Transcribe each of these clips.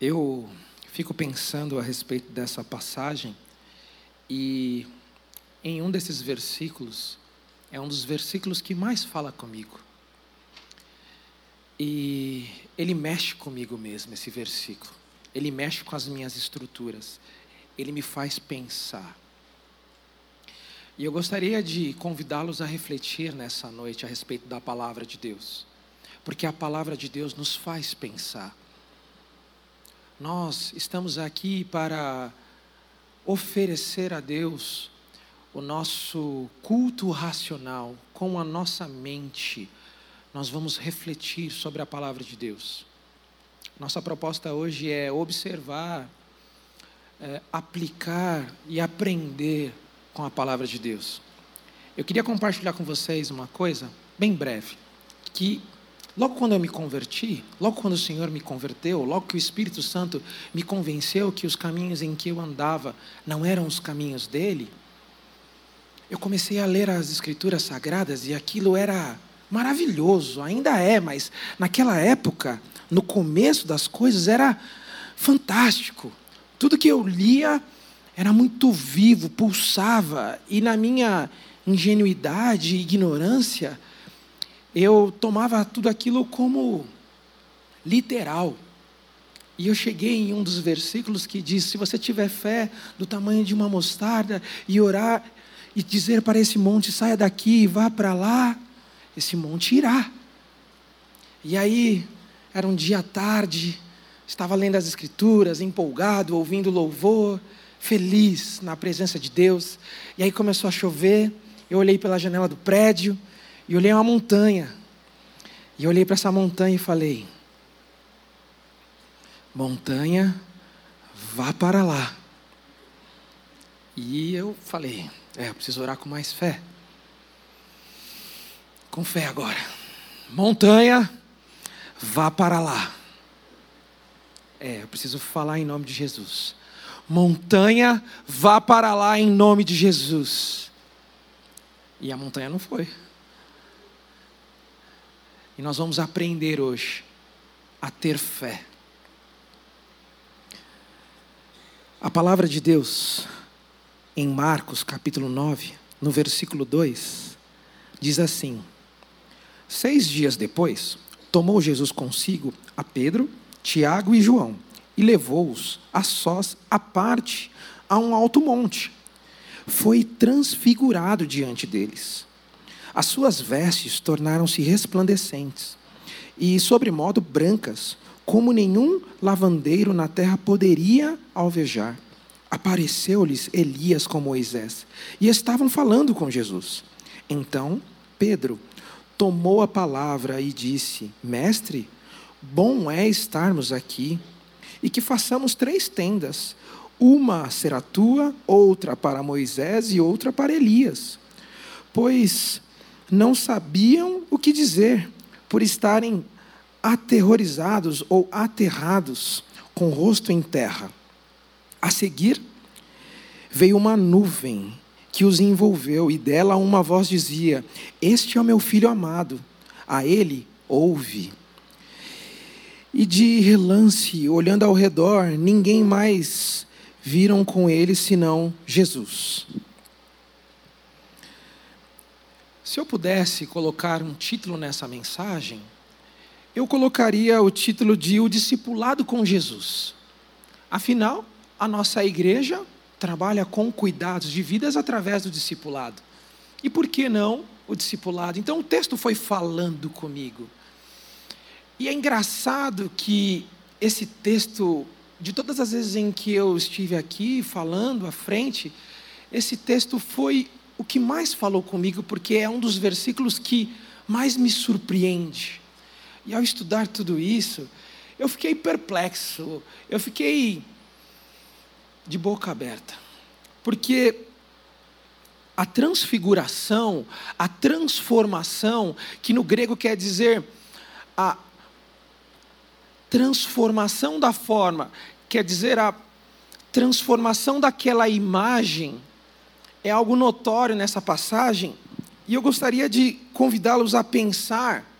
Eu fico pensando a respeito dessa passagem e em um desses versículos, é um dos versículos que mais fala comigo. E ele mexe comigo mesmo, esse versículo. Ele mexe com as minhas estruturas. Ele me faz pensar. E eu gostaria de convidá-los a refletir nessa noite a respeito da palavra de Deus. Porque a palavra de Deus nos faz pensar. Nós estamos aqui para oferecer a Deus o nosso culto racional, com a nossa mente, nós vamos refletir sobre a palavra de Deus. Nossa proposta hoje é observar, é, aplicar e aprender com a palavra de Deus. Eu queria compartilhar com vocês uma coisa bem breve, que Logo quando eu me converti, logo quando o Senhor me converteu, logo que o Espírito Santo me convenceu que os caminhos em que eu andava não eram os caminhos dele, eu comecei a ler as Escrituras Sagradas e aquilo era maravilhoso, ainda é, mas naquela época, no começo das coisas, era fantástico. Tudo que eu lia era muito vivo, pulsava, e na minha ingenuidade e ignorância, eu tomava tudo aquilo como literal. E eu cheguei em um dos versículos que diz: se você tiver fé do tamanho de uma mostarda e orar e dizer para esse monte: saia daqui e vá para lá, esse monte irá. E aí, era um dia tarde, estava lendo as Escrituras, empolgado, ouvindo louvor, feliz na presença de Deus. E aí começou a chover. Eu olhei pela janela do prédio e olhei uma montanha. E olhei para essa montanha e falei: Montanha, vá para lá. E eu falei: É, eu preciso orar com mais fé. Com fé agora. Montanha, vá para lá. É, eu preciso falar em nome de Jesus. Montanha, vá para lá em nome de Jesus. E a montanha não foi. E nós vamos aprender hoje a ter fé. A palavra de Deus, em Marcos capítulo 9, no versículo 2, diz assim: Seis dias depois, tomou Jesus consigo a Pedro, Tiago e João e levou-os a sós à parte a um alto monte. Foi transfigurado diante deles as suas vestes tornaram-se resplandecentes e, sobremodo, brancas, como nenhum lavandeiro na terra poderia alvejar. Apareceu-lhes Elias com Moisés e estavam falando com Jesus. Então, Pedro tomou a palavra e disse: Mestre, bom é estarmos aqui e que façamos três tendas: uma será tua, outra para Moisés e outra para Elias. Pois não sabiam o que dizer, por estarem aterrorizados ou aterrados, com o rosto em terra. A seguir, veio uma nuvem que os envolveu, e dela uma voz dizia: Este é o meu filho amado, a ele ouve. E de relance, olhando ao redor, ninguém mais viram com ele senão Jesus. Se eu pudesse colocar um título nessa mensagem, eu colocaria o título de O Discipulado com Jesus. Afinal, a nossa igreja trabalha com cuidados de vidas através do discipulado. E por que não o discipulado? Então o texto foi falando comigo. E é engraçado que esse texto, de todas as vezes em que eu estive aqui falando à frente, esse texto foi o que mais falou comigo, porque é um dos versículos que mais me surpreende. E ao estudar tudo isso, eu fiquei perplexo, eu fiquei de boca aberta. Porque a transfiguração, a transformação, que no grego quer dizer a transformação da forma, quer dizer a transformação daquela imagem é algo notório nessa passagem, e eu gostaria de convidá-los a pensar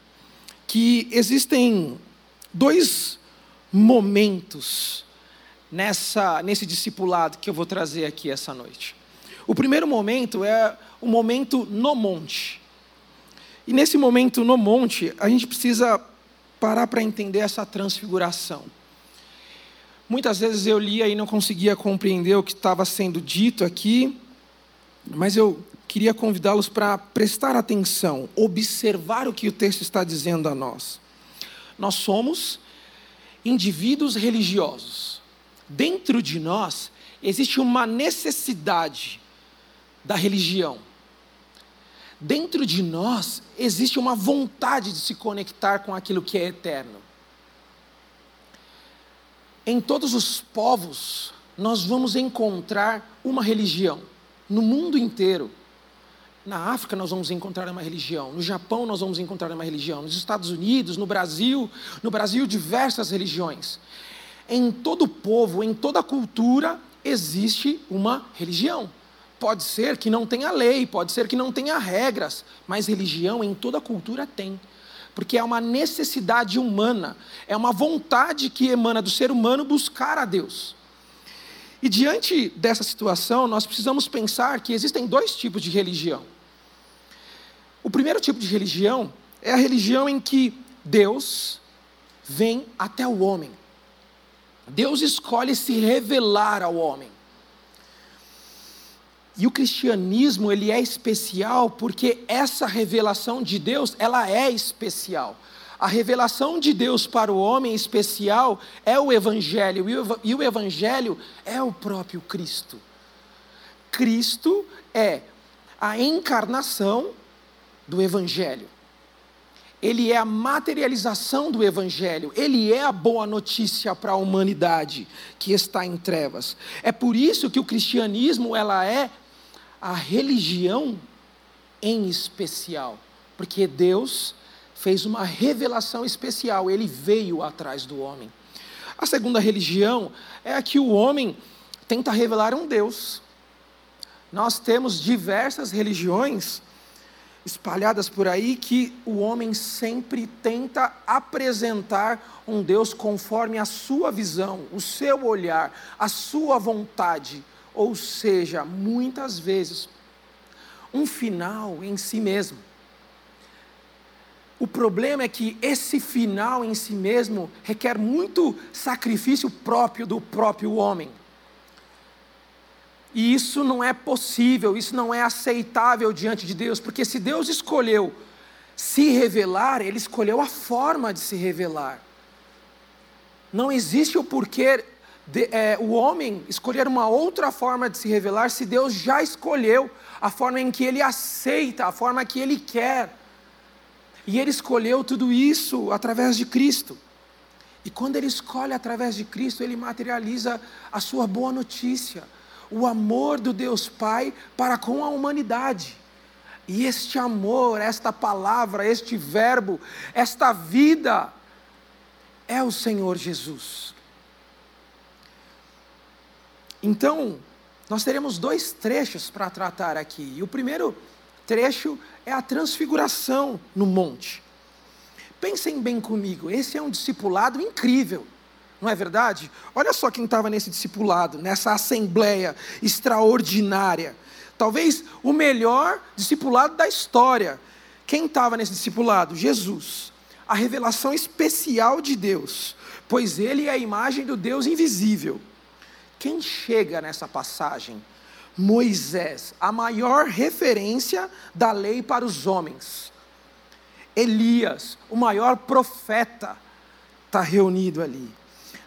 que existem dois momentos nessa nesse discipulado que eu vou trazer aqui essa noite. O primeiro momento é o momento no monte. E nesse momento no monte, a gente precisa parar para entender essa transfiguração. Muitas vezes eu lia e não conseguia compreender o que estava sendo dito aqui, mas eu queria convidá-los para prestar atenção, observar o que o texto está dizendo a nós. Nós somos indivíduos religiosos. Dentro de nós existe uma necessidade da religião. Dentro de nós existe uma vontade de se conectar com aquilo que é eterno. Em todos os povos, nós vamos encontrar uma religião. No mundo inteiro. Na África nós vamos encontrar uma religião, no Japão nós vamos encontrar uma religião, nos Estados Unidos, no Brasil, no Brasil diversas religiões. Em todo povo, em toda cultura existe uma religião. Pode ser que não tenha lei, pode ser que não tenha regras, mas religião em toda cultura tem. Porque é uma necessidade humana, é uma vontade que emana do ser humano buscar a Deus. E diante dessa situação, nós precisamos pensar que existem dois tipos de religião. O primeiro tipo de religião é a religião em que Deus vem até o homem. Deus escolhe se revelar ao homem. E o cristianismo, ele é especial porque essa revelação de Deus, ela é especial. A revelação de Deus para o homem especial é o evangelho, e o evangelho é o próprio Cristo. Cristo é a encarnação do Evangelho. Ele é a materialização do Evangelho, ele é a boa notícia para a humanidade que está em trevas. É por isso que o cristianismo ela é a religião em especial, porque Deus fez uma revelação especial, ele veio atrás do homem. A segunda religião é a que o homem tenta revelar um Deus. Nós temos diversas religiões espalhadas por aí que o homem sempre tenta apresentar um Deus conforme a sua visão, o seu olhar, a sua vontade, ou seja, muitas vezes um final em si mesmo. O problema é que esse final em si mesmo requer muito sacrifício próprio do próprio homem. E isso não é possível, isso não é aceitável diante de Deus, porque se Deus escolheu se revelar, Ele escolheu a forma de se revelar. Não existe o porquê de, é, o homem escolher uma outra forma de se revelar se Deus já escolheu a forma em que ele aceita, a forma que ele quer. E ele escolheu tudo isso através de Cristo. E quando ele escolhe através de Cristo, ele materializa a sua boa notícia o amor do Deus Pai para com a humanidade. E este amor, esta palavra, este verbo, esta vida é o Senhor Jesus. Então, nós teremos dois trechos para tratar aqui. E o primeiro trecho é a transfiguração no monte. Pensem bem comigo, esse é um discipulado incrível. Não é verdade? Olha só quem estava nesse discipulado, nessa assembleia extraordinária. Talvez o melhor discipulado da história. Quem estava nesse discipulado? Jesus. A revelação especial de Deus, pois ele é a imagem do Deus invisível. Quem chega nessa passagem? Moisés, a maior referência da lei para os homens. Elias, o maior profeta, está reunido ali.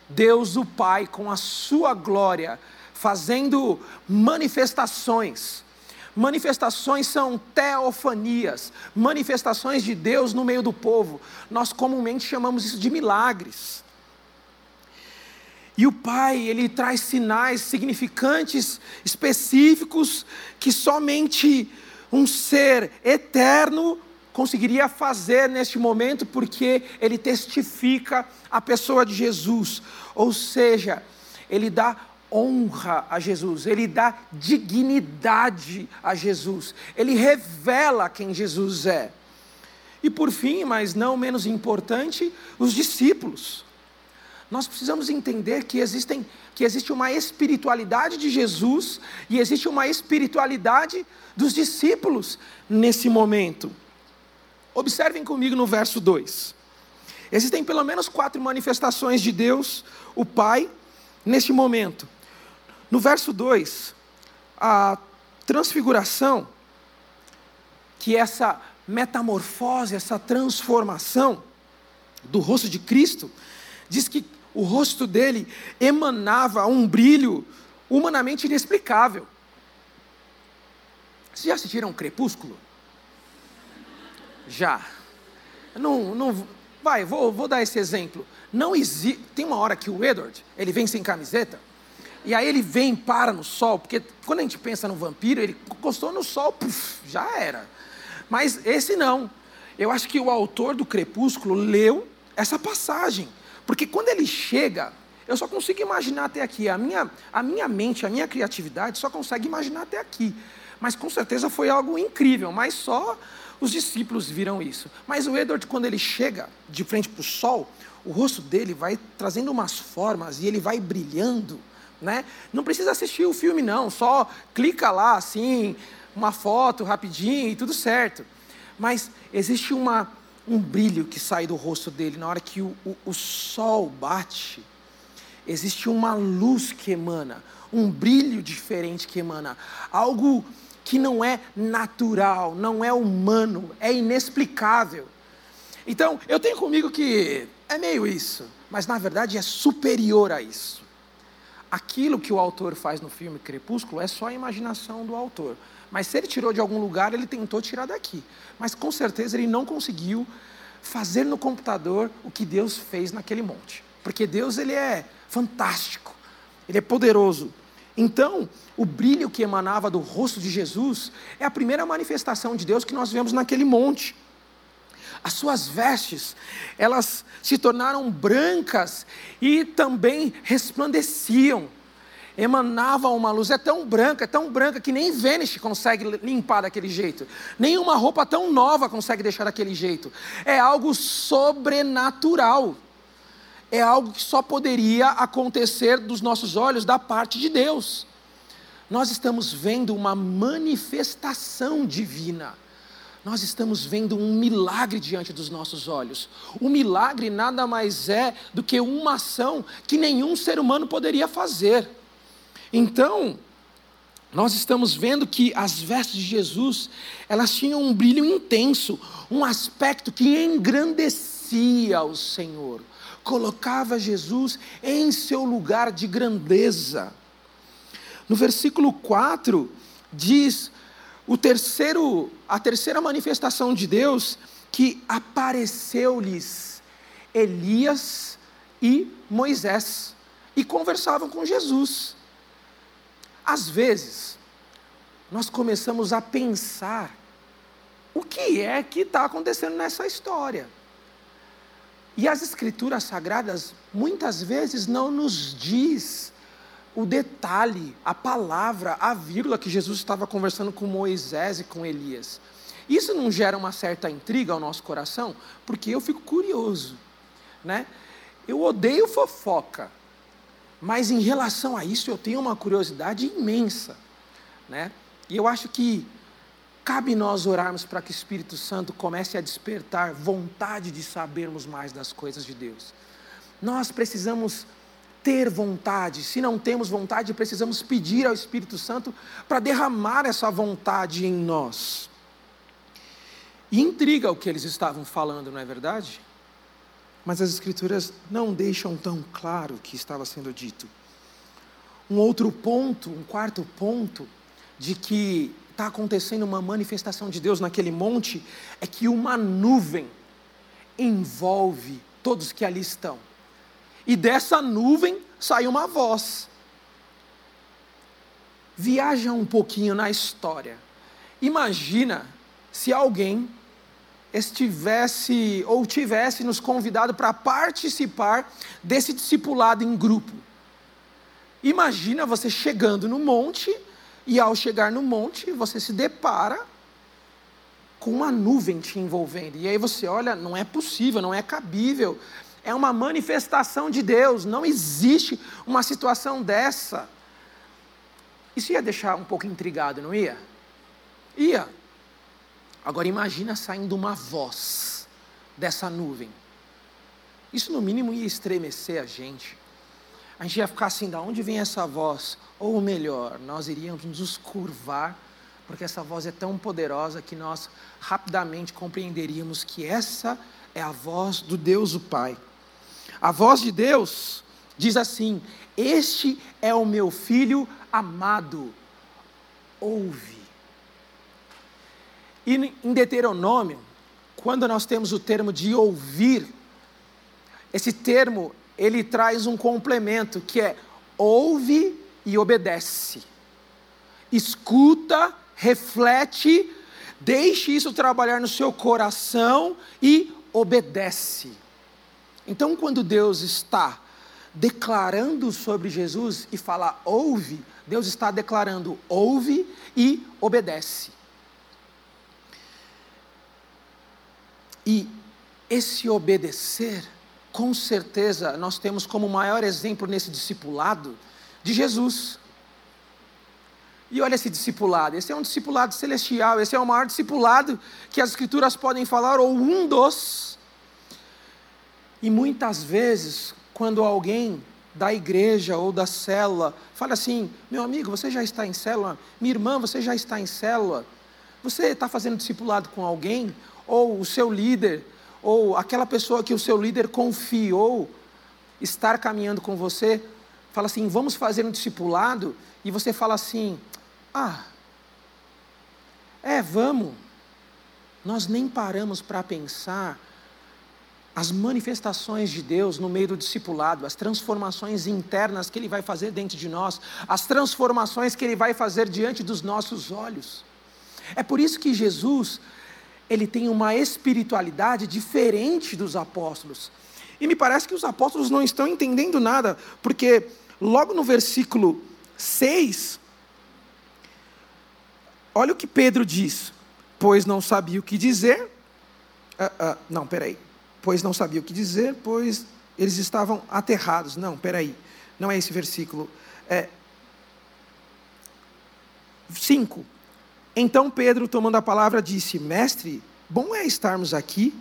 Deus o Pai, com a sua glória, fazendo manifestações. Manifestações são teofanias, manifestações de Deus no meio do povo. Nós comumente chamamos isso de milagres. E o Pai, ele traz sinais significantes, específicos, que somente um ser eterno conseguiria fazer neste momento, porque ele testifica a pessoa de Jesus, ou seja, ele dá honra a Jesus, ele dá dignidade a Jesus, ele revela quem Jesus é. E por fim, mas não menos importante, os discípulos. Nós precisamos entender que, existem, que existe uma espiritualidade de Jesus e existe uma espiritualidade dos discípulos nesse momento. Observem comigo no verso 2. Existem pelo menos quatro manifestações de Deus, o Pai, neste momento. No verso 2, a transfiguração, que é essa metamorfose, essa transformação do rosto de Cristo, diz que o rosto dele emanava um brilho humanamente inexplicável. Vocês já assistiram Crepúsculo? Já. Não, não, vai, vou, vou dar esse exemplo. Não existe. Tem uma hora que o Edward ele vem sem camiseta e aí ele vem para no sol, porque quando a gente pensa no vampiro, ele encostou no sol, puff, já era. Mas esse não. Eu acho que o autor do Crepúsculo leu essa passagem. Porque quando ele chega, eu só consigo imaginar até aqui. A minha, a minha mente, a minha criatividade só consegue imaginar até aqui. Mas com certeza foi algo incrível, mas só os discípulos viram isso. Mas o Edward, quando ele chega de frente para o sol, o rosto dele vai trazendo umas formas e ele vai brilhando. Né? Não precisa assistir o filme, não, só clica lá assim, uma foto rapidinho e tudo certo. Mas existe uma, um brilho que sai do rosto dele na hora que o, o, o sol bate. Existe uma luz que emana, um brilho diferente que emana, algo que não é natural, não é humano, é inexplicável. Então, eu tenho comigo que é meio isso, mas na verdade é superior a isso. Aquilo que o autor faz no filme Crepúsculo é só a imaginação do autor. Mas se ele tirou de algum lugar, ele tentou tirar daqui. Mas com certeza ele não conseguiu fazer no computador o que Deus fez naquele monte. Porque Deus ele é fantástico. Ele é poderoso. Então, o brilho que emanava do rosto de Jesus é a primeira manifestação de Deus que nós vemos naquele monte. As suas vestes, elas se tornaram brancas e também resplandeciam emanava uma luz, é tão branca, é tão branca que nem Vênus consegue limpar daquele jeito, nenhuma roupa tão nova consegue deixar daquele jeito. É algo sobrenatural, é algo que só poderia acontecer dos nossos olhos da parte de Deus. Nós estamos vendo uma manifestação divina nós estamos vendo um milagre diante dos nossos olhos. O milagre nada mais é do que uma ação que nenhum ser humano poderia fazer. Então, nós estamos vendo que as vestes de Jesus, elas tinham um brilho intenso, um aspecto que engrandecia o Senhor, colocava Jesus em seu lugar de grandeza. No versículo 4 diz o terceiro, a terceira manifestação de Deus que apareceu-lhes Elias e Moisés e conversavam com Jesus. Às vezes, nós começamos a pensar o que é que está acontecendo nessa história. E as escrituras sagradas muitas vezes não nos diz o detalhe, a palavra, a vírgula que Jesus estava conversando com Moisés e com Elias. Isso não gera uma certa intriga ao nosso coração, porque eu fico curioso, né? Eu odeio fofoca. Mas em relação a isso, eu tenho uma curiosidade imensa. Né? E eu acho que cabe nós orarmos para que o Espírito Santo comece a despertar vontade de sabermos mais das coisas de Deus. Nós precisamos ter vontade, se não temos vontade, precisamos pedir ao Espírito Santo para derramar essa vontade em nós. E intriga o que eles estavam falando, não é verdade? Mas as Escrituras não deixam tão claro o que estava sendo dito. Um outro ponto, um quarto ponto, de que está acontecendo uma manifestação de Deus naquele monte, é que uma nuvem envolve todos que ali estão. E dessa nuvem sai uma voz. Viaja um pouquinho na história. Imagina se alguém estivesse ou tivesse nos convidado para participar desse discipulado em grupo. Imagina você chegando no monte e ao chegar no monte você se depara com uma nuvem te envolvendo. E aí você olha, não é possível, não é cabível é uma manifestação de Deus, não existe uma situação dessa. Isso ia deixar um pouco intrigado, não ia? Ia. Agora imagina saindo uma voz dessa nuvem. Isso no mínimo ia estremecer a gente. A gente ia ficar assim, da onde vem essa voz? Ou melhor, nós iríamos nos curvar, porque essa voz é tão poderosa que nós rapidamente compreenderíamos que essa é a voz do Deus o Pai. A voz de Deus diz assim: Este é o meu filho amado, ouve. E em Deuteronômio, quando nós temos o termo de ouvir, esse termo ele traz um complemento que é ouve e obedece. Escuta, reflete, deixe isso trabalhar no seu coração e obedece. Então, quando Deus está declarando sobre Jesus e fala ouve, Deus está declarando ouve e obedece. E esse obedecer, com certeza, nós temos como maior exemplo nesse discipulado de Jesus. E olha esse discipulado, esse é um discipulado celestial, esse é o maior discipulado que as escrituras podem falar, ou um dos. E muitas vezes, quando alguém da igreja ou da célula fala assim: meu amigo, você já está em célula? Minha irmã, você já está em célula? Você está fazendo discipulado com alguém? Ou o seu líder, ou aquela pessoa que o seu líder confiou estar caminhando com você, fala assim: vamos fazer um discipulado? E você fala assim: ah, é, vamos. Nós nem paramos para pensar as manifestações de Deus no meio do discipulado, as transformações internas que Ele vai fazer dentro de nós, as transformações que Ele vai fazer diante dos nossos olhos. É por isso que Jesus, ele tem uma espiritualidade diferente dos apóstolos. E me parece que os apóstolos não estão entendendo nada, porque logo no versículo 6, olha o que Pedro diz: Pois não sabia o que dizer. Uh, uh, não, peraí pois não sabia o que dizer, pois eles estavam aterrados. Não, peraí, não é esse versículo. É. 5. Então Pedro, tomando a palavra, disse: Mestre, bom é estarmos aqui,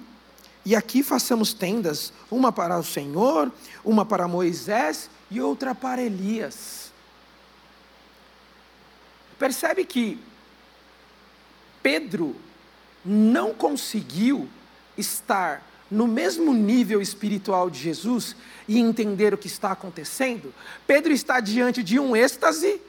e aqui façamos tendas, uma para o Senhor, uma para Moisés e outra para Elias. Percebe que Pedro não conseguiu estar no mesmo nível espiritual de Jesus e entender o que está acontecendo, Pedro está diante de um êxtase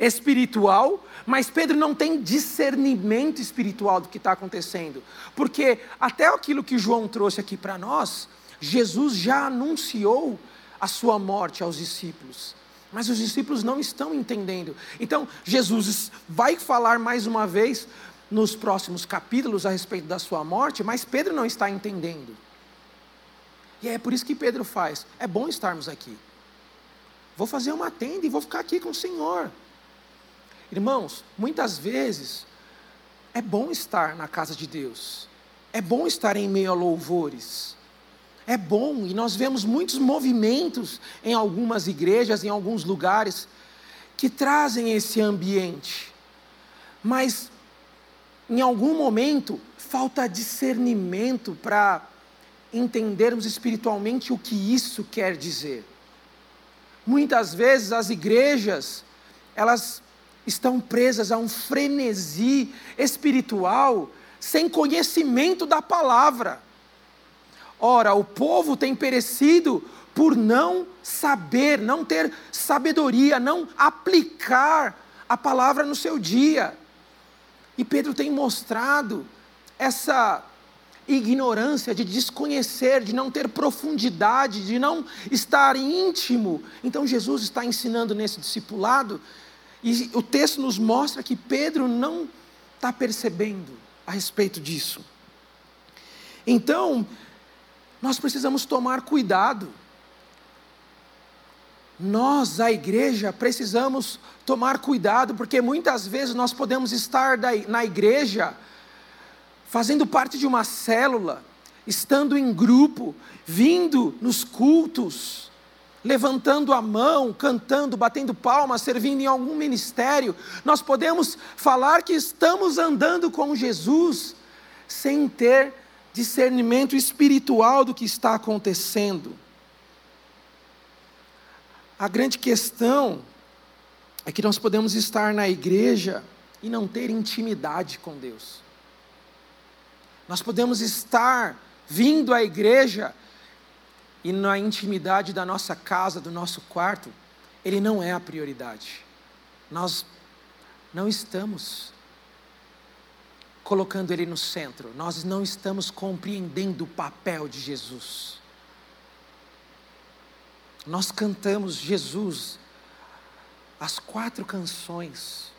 espiritual, mas Pedro não tem discernimento espiritual do que está acontecendo, porque até aquilo que João trouxe aqui para nós, Jesus já anunciou a sua morte aos discípulos. Mas os discípulos não estão entendendo. Então, Jesus vai falar mais uma vez nos próximos capítulos a respeito da sua morte, mas Pedro não está entendendo. E é por isso que Pedro faz: é bom estarmos aqui. Vou fazer uma tenda e vou ficar aqui com o Senhor. Irmãos, muitas vezes é bom estar na casa de Deus, é bom estar em meio a louvores, é bom, e nós vemos muitos movimentos em algumas igrejas, em alguns lugares, que trazem esse ambiente, mas em algum momento, falta discernimento para entendermos espiritualmente o que isso quer dizer. Muitas vezes as igrejas, elas estão presas a um frenesi espiritual sem conhecimento da palavra. Ora, o povo tem perecido por não saber, não ter sabedoria, não aplicar a palavra no seu dia. E Pedro tem mostrado essa ignorância, de desconhecer, de não ter profundidade, de não estar íntimo. Então Jesus está ensinando nesse discipulado, e o texto nos mostra que Pedro não está percebendo a respeito disso. Então, nós precisamos tomar cuidado nós, a igreja, precisamos tomar cuidado, porque muitas vezes nós podemos estar na igreja, fazendo parte de uma célula, estando em grupo, vindo nos cultos, levantando a mão, cantando, batendo palmas, servindo em algum ministério, nós podemos falar que estamos andando com Jesus sem ter discernimento espiritual do que está acontecendo. A grande questão é que nós podemos estar na igreja e não ter intimidade com Deus. Nós podemos estar vindo à igreja e na intimidade da nossa casa, do nosso quarto, ele não é a prioridade. Nós não estamos colocando ele no centro, nós não estamos compreendendo o papel de Jesus. Nós cantamos Jesus, as quatro canções.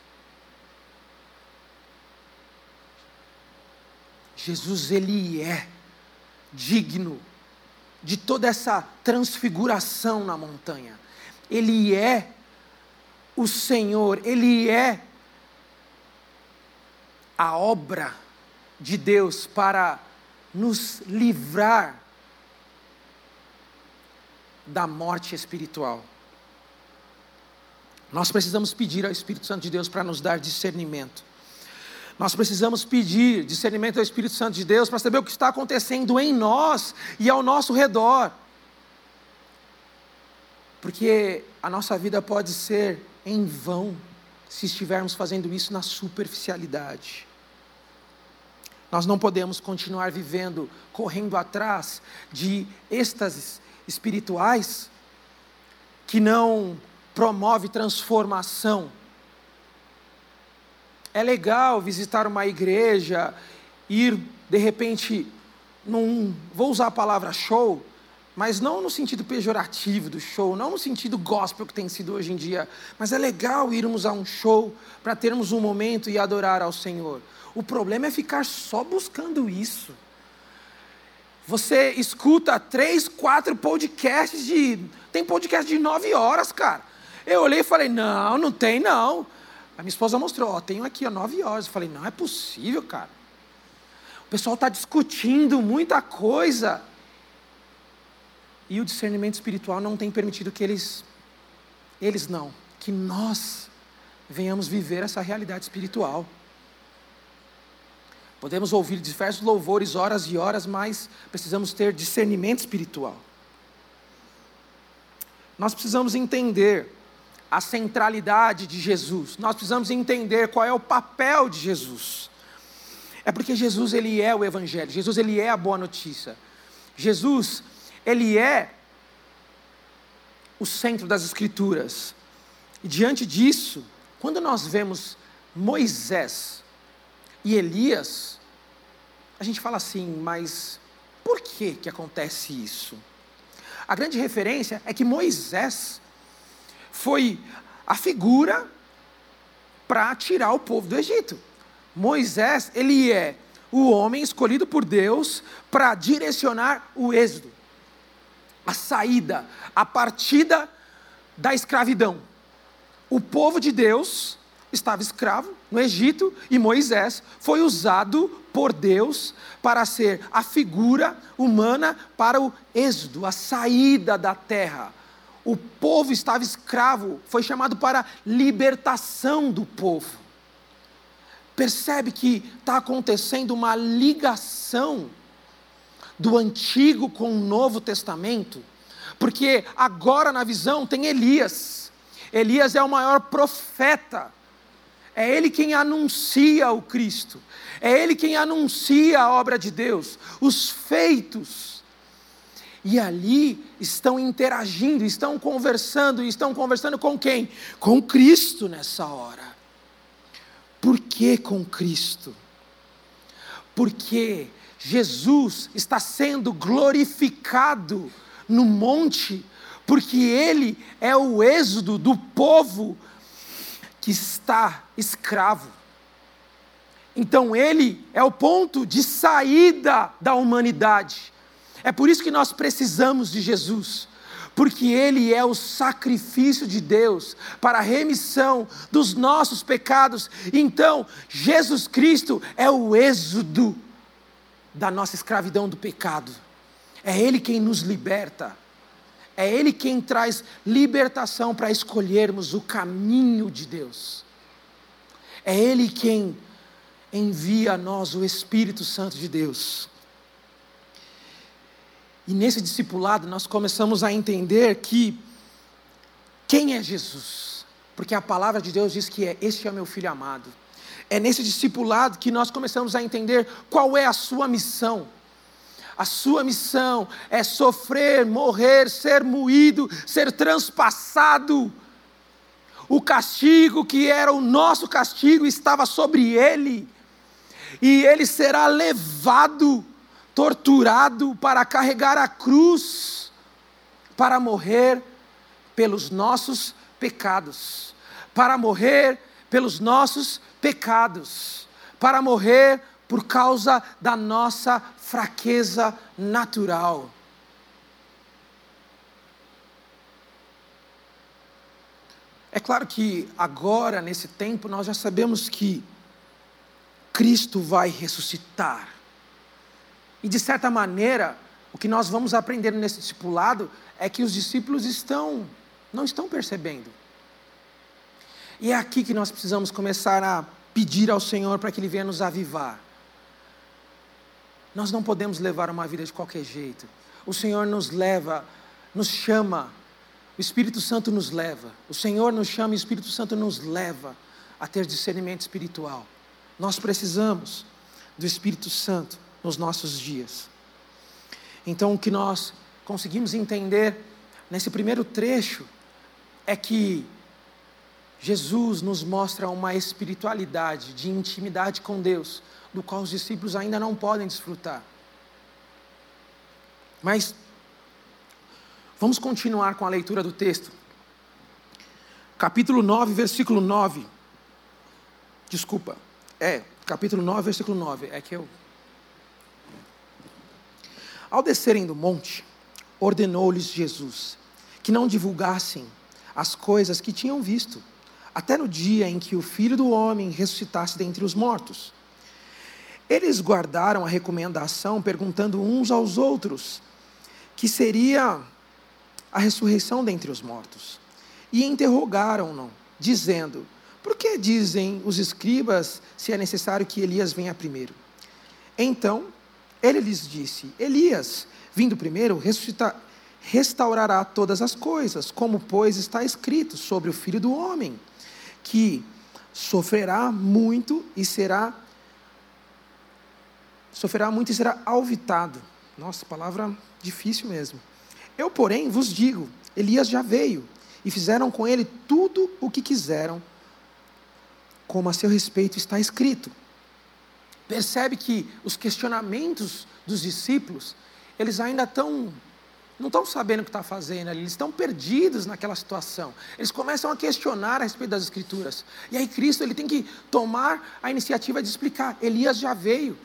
Jesus, ele é digno de toda essa transfiguração na montanha. Ele é o Senhor, Ele é a obra de Deus para nos livrar da morte espiritual. Nós precisamos pedir ao Espírito Santo de Deus para nos dar discernimento. Nós precisamos pedir discernimento ao Espírito Santo de Deus para saber o que está acontecendo em nós e ao nosso redor. Porque a nossa vida pode ser em vão se estivermos fazendo isso na superficialidade. Nós não podemos continuar vivendo correndo atrás de êxtases espirituais que não promove transformação é legal visitar uma igreja, ir de repente num, vou usar a palavra show, mas não no sentido pejorativo do show, não no sentido gospel que tem sido hoje em dia, mas é legal irmos a um show para termos um momento e adorar ao Senhor. O problema é ficar só buscando isso. Você escuta três, quatro podcasts de. Tem podcast de nove horas, cara. Eu olhei e falei: não, não tem não. A minha esposa mostrou, ó, tenho aqui ó, nove horas. Eu falei, não é possível, cara. O pessoal está discutindo muita coisa. E o discernimento espiritual não tem permitido que eles, eles não, que nós venhamos viver essa realidade espiritual. Podemos ouvir diversos louvores horas e horas, mas precisamos ter discernimento espiritual. Nós precisamos entender a centralidade de Jesus. Nós precisamos entender qual é o papel de Jesus. É porque Jesus ele é o evangelho. Jesus ele é a boa notícia. Jesus ele é o centro das escrituras. E diante disso, quando nós vemos Moisés e Elias, a gente fala assim, mas por que que acontece isso? A grande referência é que Moisés foi a figura para tirar o povo do Egito. Moisés, ele é o homem escolhido por Deus para direcionar o êxodo, a saída, a partida da escravidão. O povo de Deus estava escravo no Egito e Moisés foi usado por Deus para ser a figura humana para o êxodo, a saída da terra o povo estava escravo, foi chamado para libertação do povo. Percebe que está acontecendo uma ligação do Antigo com o Novo Testamento, porque agora na visão tem Elias. Elias é o maior profeta, é ele quem anuncia o Cristo, é ele quem anuncia a obra de Deus, os feitos e ali estão interagindo, estão conversando, e estão conversando com quem? Com Cristo nessa hora. Por que com Cristo? Porque Jesus está sendo glorificado no monte, porque Ele é o êxodo do povo que está escravo. Então Ele é o ponto de saída da humanidade. É por isso que nós precisamos de Jesus, porque Ele é o sacrifício de Deus para a remissão dos nossos pecados. Então, Jesus Cristo é o êxodo da nossa escravidão do pecado. É Ele quem nos liberta. É Ele quem traz libertação para escolhermos o caminho de Deus. É Ele quem envia a nós o Espírito Santo de Deus. E nesse discipulado nós começamos a entender que quem é Jesus? Porque a palavra de Deus diz que é: Este é meu filho amado. É nesse discipulado que nós começamos a entender qual é a sua missão. A sua missão é sofrer, morrer, ser moído, ser transpassado. O castigo que era o nosso castigo estava sobre ele, e ele será levado, torturado para carregar a cruz, para morrer pelos nossos pecados, para morrer pelos nossos pecados, para morrer por causa da nossa fraqueza natural. É claro que agora, nesse tempo, nós já sabemos que Cristo vai ressuscitar. E de certa maneira, o que nós vamos aprender nesse discipulado é que os discípulos estão não estão percebendo. E é aqui que nós precisamos começar a pedir ao Senhor para que Ele venha nos avivar. Nós não podemos levar uma vida de qualquer jeito. O Senhor nos leva, nos chama, o Espírito Santo nos leva. O Senhor nos chama e o Espírito Santo nos leva a ter discernimento espiritual. Nós precisamos do Espírito Santo nos nossos dias. Então, o que nós conseguimos entender nesse primeiro trecho é que Jesus nos mostra uma espiritualidade de intimidade com Deus, do qual os discípulos ainda não podem desfrutar. Mas vamos continuar com a leitura do texto. Capítulo 9, versículo 9. Desculpa. É, capítulo 9, versículo 9. É que eu. Ao descerem do monte, ordenou-lhes Jesus que não divulgassem as coisas que tinham visto até no dia em que o filho do homem ressuscitasse dentre os mortos. Eles guardaram a recomendação, perguntando uns aos outros que seria a ressurreição dentre os mortos. E interrogaram-no, dizendo: Por que dizem os escribas se é necessário que Elias venha primeiro? Então ele lhes disse: Elias, vindo primeiro, ressuscita, restaurará todas as coisas, como, pois, está escrito sobre o filho do homem que sofrerá muito e será sofrerá muito e será alvitado. Nossa, palavra difícil mesmo. Eu, porém, vos digo: Elias já veio e fizeram com ele tudo o que quiseram, como a seu respeito está escrito. Percebe que os questionamentos dos discípulos, eles ainda estão não estão sabendo o que está fazendo ali, eles estão perdidos naquela situação. Eles começam a questionar a respeito das Escrituras. E aí Cristo ele tem que tomar a iniciativa de explicar. Elias já veio.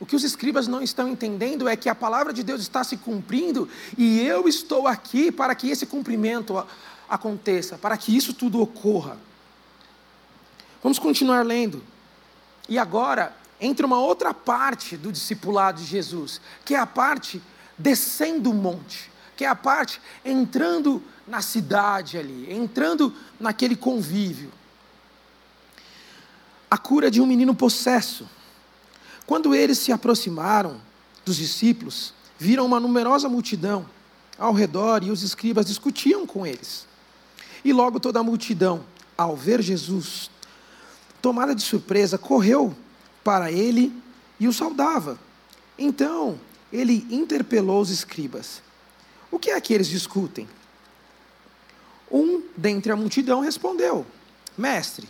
O que os escribas não estão entendendo é que a palavra de Deus está se cumprindo e eu estou aqui para que esse cumprimento aconteça, para que isso tudo ocorra. Vamos continuar lendo. E agora entra uma outra parte do discipulado de Jesus, que é a parte descendo o monte, que é a parte entrando na cidade ali, entrando naquele convívio. A cura de um menino possesso. Quando eles se aproximaram dos discípulos, viram uma numerosa multidão ao redor e os escribas discutiam com eles. E logo toda a multidão, ao ver Jesus, tomada de surpresa, correu para ele e o saudava. Então ele interpelou os escribas. O que é que eles discutem? Um dentre a multidão respondeu: Mestre,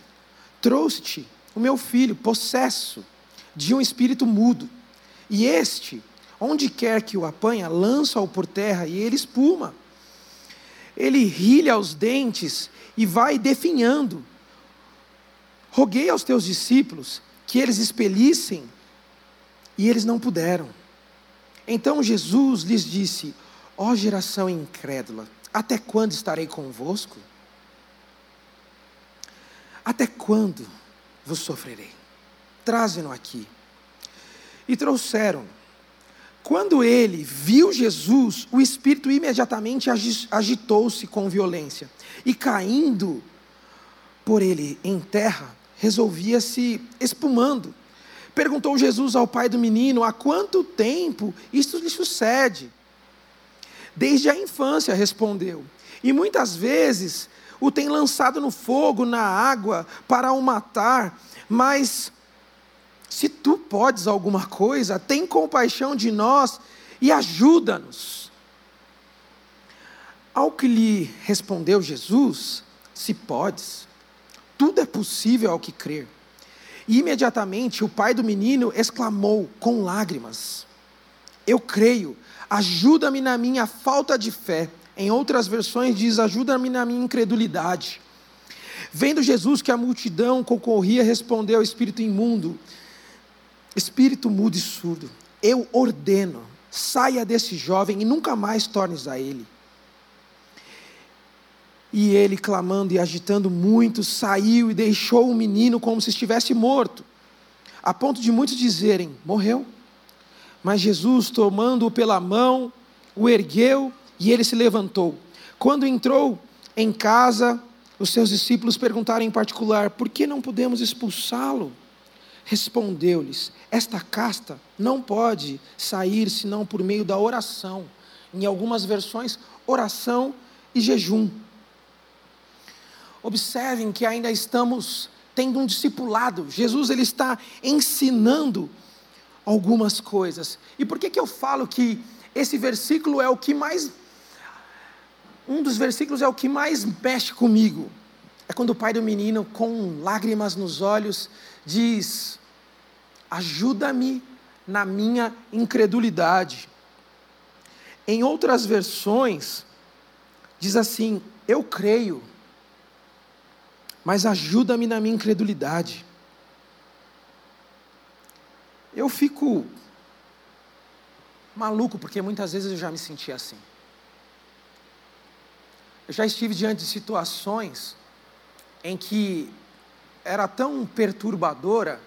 trouxe-te o meu filho possesso de um espírito mudo, e este, onde quer que o apanha, lança-o por terra e ele espuma. Ele rilha os dentes e vai definhando. Roguei aos teus discípulos que eles expelissem, e eles não puderam. Então Jesus lhes disse: Ó oh, geração incrédula, até quando estarei convosco? Até quando vos sofrerei? Trazem-no aqui. E trouxeram. Quando ele viu Jesus, o espírito imediatamente agitou-se com violência e caindo por ele em terra, resolvia-se espumando. Perguntou Jesus ao pai do menino: há quanto tempo isto lhe sucede? Desde a infância, respondeu. E muitas vezes o tem lançado no fogo, na água, para o matar. Mas se tu podes alguma coisa, tem compaixão de nós e ajuda-nos. Ao que lhe respondeu Jesus: Se podes, tudo é possível ao que crer. E imediatamente o pai do menino exclamou com lágrimas: Eu creio, ajuda-me na minha falta de fé. Em outras versões diz: Ajuda-me na minha incredulidade. Vendo Jesus que a multidão concorria, respondeu ao espírito imundo: Espírito mudo e surdo, eu ordeno, saia desse jovem e nunca mais tornes a ele. E ele, clamando e agitando muito, saiu e deixou o menino como se estivesse morto, a ponto de muitos dizerem: morreu. Mas Jesus, tomando-o pela mão, o ergueu e ele se levantou. Quando entrou em casa, os seus discípulos perguntaram em particular: por que não podemos expulsá-lo? Respondeu-lhes: Esta casta não pode sair senão por meio da oração. Em algumas versões, oração e jejum. Observem que ainda estamos tendo um discipulado. Jesus ele está ensinando algumas coisas. E por que, que eu falo que esse versículo é o que mais. Um dos versículos é o que mais mexe comigo. É quando o pai do menino, com lágrimas nos olhos, diz: Ajuda-me na minha incredulidade. Em outras versões, diz assim: Eu creio mas ajuda-me na minha incredulidade. Eu fico maluco, porque muitas vezes eu já me senti assim. Eu já estive diante de situações em que era tão perturbadora,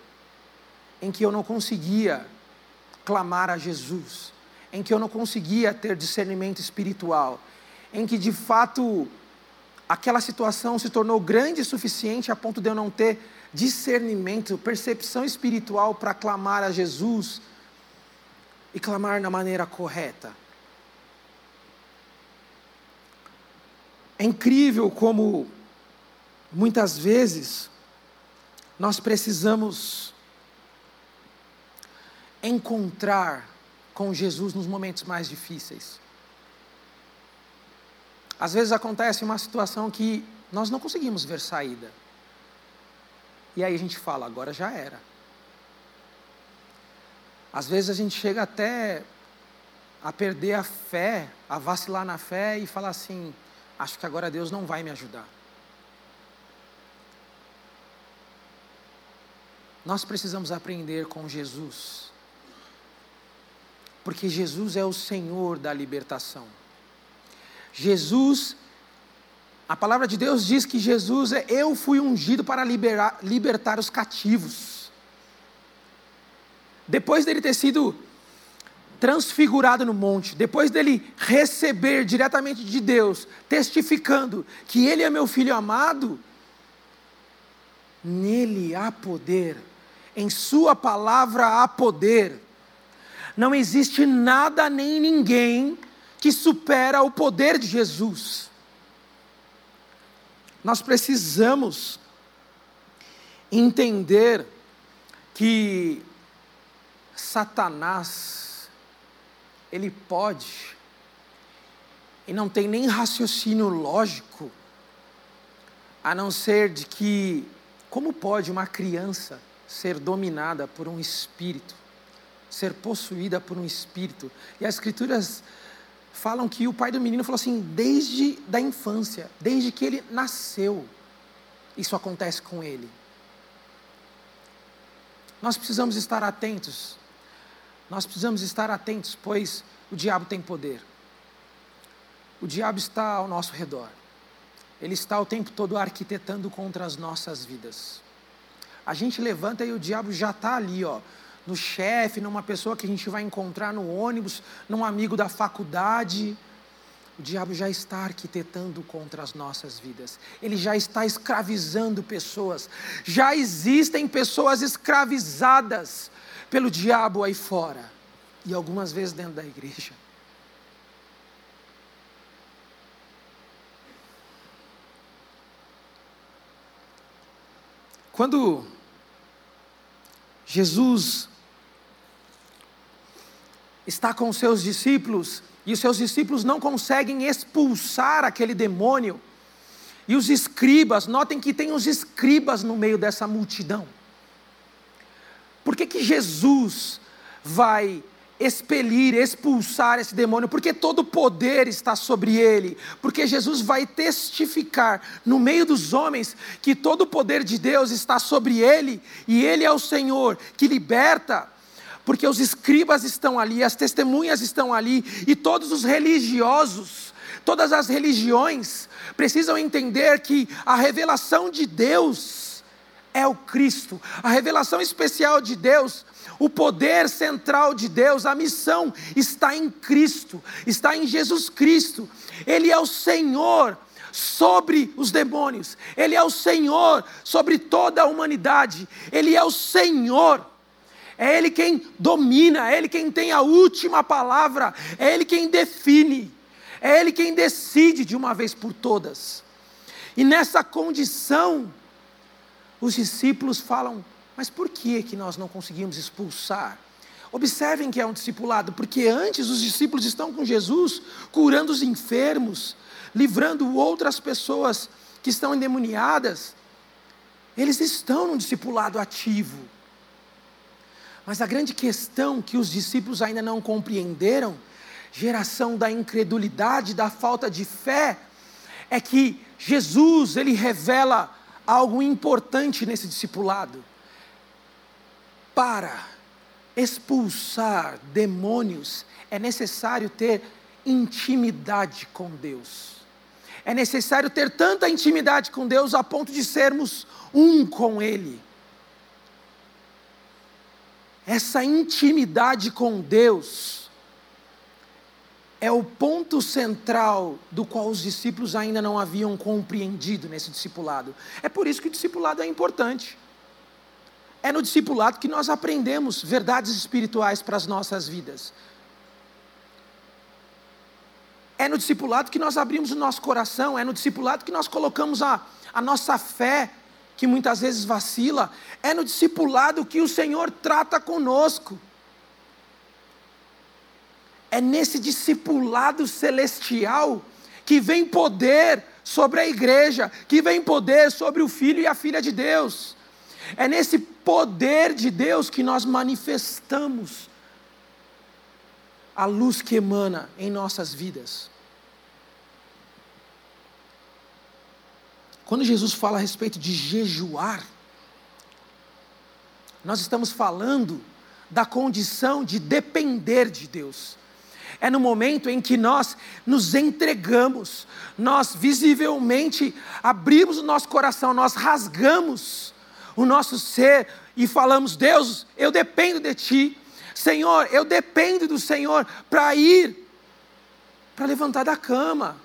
em que eu não conseguia clamar a Jesus, em que eu não conseguia ter discernimento espiritual, em que de fato aquela situação se tornou grande o suficiente a ponto de eu não ter discernimento, percepção espiritual para clamar a Jesus e clamar na maneira correta. É incrível como muitas vezes nós precisamos encontrar com Jesus nos momentos mais difíceis. Às vezes acontece uma situação que nós não conseguimos ver saída. E aí a gente fala, agora já era. Às vezes a gente chega até a perder a fé, a vacilar na fé e falar assim: acho que agora Deus não vai me ajudar. Nós precisamos aprender com Jesus, porque Jesus é o Senhor da libertação. Jesus, a palavra de Deus diz que Jesus é eu fui ungido para liberar, libertar os cativos. Depois dele ter sido transfigurado no monte, depois dele receber diretamente de Deus, testificando que ele é meu filho amado, nele há poder, em Sua palavra há poder. Não existe nada nem ninguém que supera o poder de Jesus. Nós precisamos entender que Satanás, ele pode, e não tem nem raciocínio lógico, a não ser de que, como pode uma criança ser dominada por um espírito, ser possuída por um espírito? E as Escrituras falam que o pai do menino falou assim, desde da infância, desde que ele nasceu, isso acontece com ele. Nós precisamos estar atentos. Nós precisamos estar atentos, pois o diabo tem poder. O diabo está ao nosso redor. Ele está o tempo todo arquitetando contra as nossas vidas. A gente levanta e o diabo já está ali, ó, no chefe, numa pessoa que a gente vai encontrar no ônibus, num amigo da faculdade. O diabo já está arquitetando contra as nossas vidas, ele já está escravizando pessoas, já existem pessoas escravizadas pelo diabo aí fora, e algumas vezes dentro da igreja. Quando Jesus está com seus discípulos e os seus discípulos não conseguem expulsar aquele demônio. E os escribas, notem que tem os escribas no meio dessa multidão. Por que, que Jesus vai expelir, expulsar esse demônio? Porque todo o poder está sobre ele. Porque Jesus vai testificar no meio dos homens que todo o poder de Deus está sobre ele e ele é o Senhor que liberta porque os escribas estão ali, as testemunhas estão ali, e todos os religiosos, todas as religiões, precisam entender que a revelação de Deus é o Cristo, a revelação especial de Deus, o poder central de Deus, a missão está em Cristo, está em Jesus Cristo, Ele é o Senhor sobre os demônios, Ele é o Senhor sobre toda a humanidade, Ele é o Senhor é Ele quem domina, é Ele quem tem a última palavra, é Ele quem define, é Ele quem decide de uma vez por todas. E nessa condição, os discípulos falam: mas por que, que nós não conseguimos expulsar? Observem que é um discipulado, porque antes os discípulos estão com Jesus, curando os enfermos, livrando outras pessoas que estão endemoniadas. Eles estão num discipulado ativo. Mas a grande questão que os discípulos ainda não compreenderam, geração da incredulidade, da falta de fé, é que Jesus, ele revela algo importante nesse discipulado. Para expulsar demônios, é necessário ter intimidade com Deus. É necessário ter tanta intimidade com Deus a ponto de sermos um com Ele essa intimidade com Deus é o ponto central do qual os discípulos ainda não haviam compreendido nesse discipulado. É por isso que o discipulado é importante. É no discipulado que nós aprendemos verdades espirituais para as nossas vidas. É no discipulado que nós abrimos o nosso coração, é no discipulado que nós colocamos a, a nossa fé que muitas vezes vacila, é no discipulado que o Senhor trata conosco. É nesse discipulado celestial que vem poder sobre a igreja, que vem poder sobre o filho e a filha de Deus. É nesse poder de Deus que nós manifestamos a luz que emana em nossas vidas. Quando Jesus fala a respeito de jejuar, nós estamos falando da condição de depender de Deus. É no momento em que nós nos entregamos, nós visivelmente abrimos o nosso coração, nós rasgamos o nosso ser e falamos: Deus, eu dependo de Ti. Senhor, eu dependo do Senhor para ir, para levantar da cama.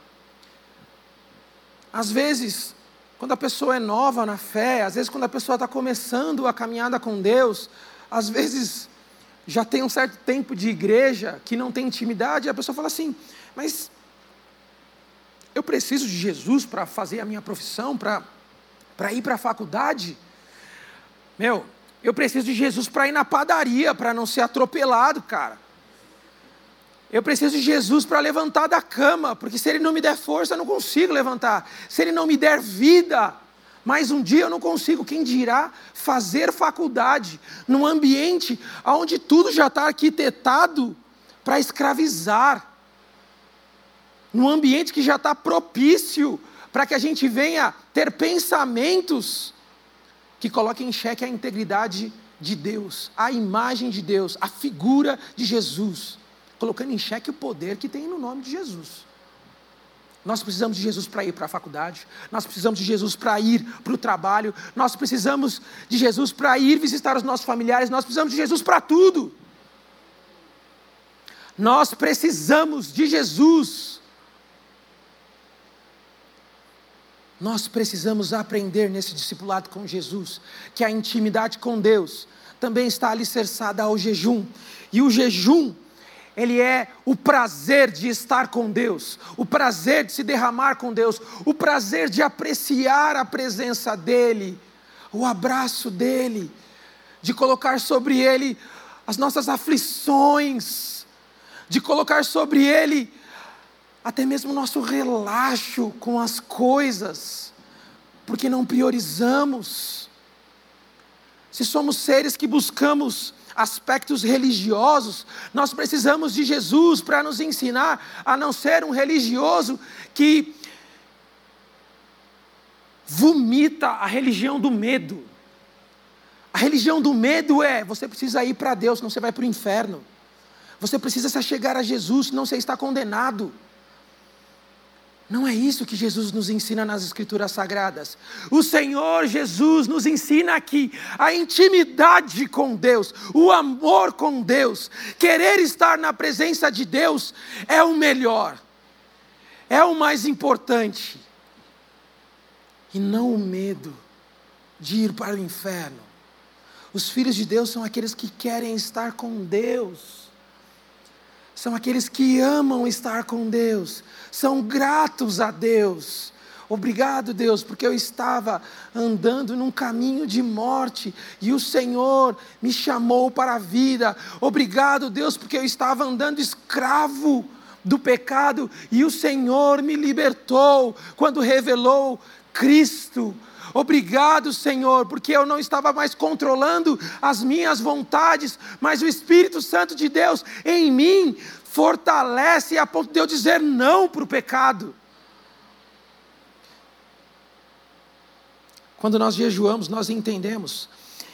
Às vezes, quando a pessoa é nova na fé, às vezes quando a pessoa está começando a caminhada com Deus, às vezes já tem um certo tempo de igreja que não tem intimidade, e a pessoa fala assim: mas eu preciso de Jesus para fazer a minha profissão, para ir para a faculdade. Meu, eu preciso de Jesus para ir na padaria, para não ser atropelado, cara. Eu preciso de Jesus para levantar da cama, porque se Ele não me der força, eu não consigo levantar. Se Ele não me der vida, mais um dia eu não consigo. Quem dirá fazer faculdade num ambiente onde tudo já está arquitetado para escravizar, num ambiente que já está propício para que a gente venha ter pensamentos que coloquem em xeque a integridade de Deus, a imagem de Deus, a figura de Jesus colocando em xeque o poder que tem no nome de Jesus. Nós precisamos de Jesus para ir para a faculdade, nós precisamos de Jesus para ir para o trabalho, nós precisamos de Jesus para ir visitar os nossos familiares, nós precisamos de Jesus para tudo. Nós precisamos de Jesus. Nós precisamos aprender nesse discipulado com Jesus que a intimidade com Deus também está alicerçada ao jejum. E o jejum ele é o prazer de estar com Deus, o prazer de se derramar com Deus, o prazer de apreciar a presença dEle, o abraço dEle, de colocar sobre Ele as nossas aflições, de colocar sobre Ele até mesmo o nosso relaxo com as coisas, porque não priorizamos. Se somos seres que buscamos aspectos religiosos, nós precisamos de Jesus para nos ensinar a não ser um religioso que vomita a religião do medo. A religião do medo é: você precisa ir para Deus, senão você vai para o inferno. Você precisa se chegar a Jesus, senão você está condenado. Não é isso que Jesus nos ensina nas Escrituras Sagradas. O Senhor Jesus nos ensina aqui a intimidade com Deus, o amor com Deus, querer estar na presença de Deus é o melhor, é o mais importante, e não o medo de ir para o inferno. Os filhos de Deus são aqueles que querem estar com Deus são aqueles que amam estar com Deus, são gratos a Deus. Obrigado, Deus, porque eu estava andando num caminho de morte e o Senhor me chamou para a vida. Obrigado, Deus, porque eu estava andando escravo do pecado e o Senhor me libertou quando revelou Cristo. Obrigado, Senhor, porque eu não estava mais controlando as minhas vontades, mas o Espírito Santo de Deus em mim fortalece a ponto de eu dizer não para o pecado. Quando nós jejuamos, nós entendemos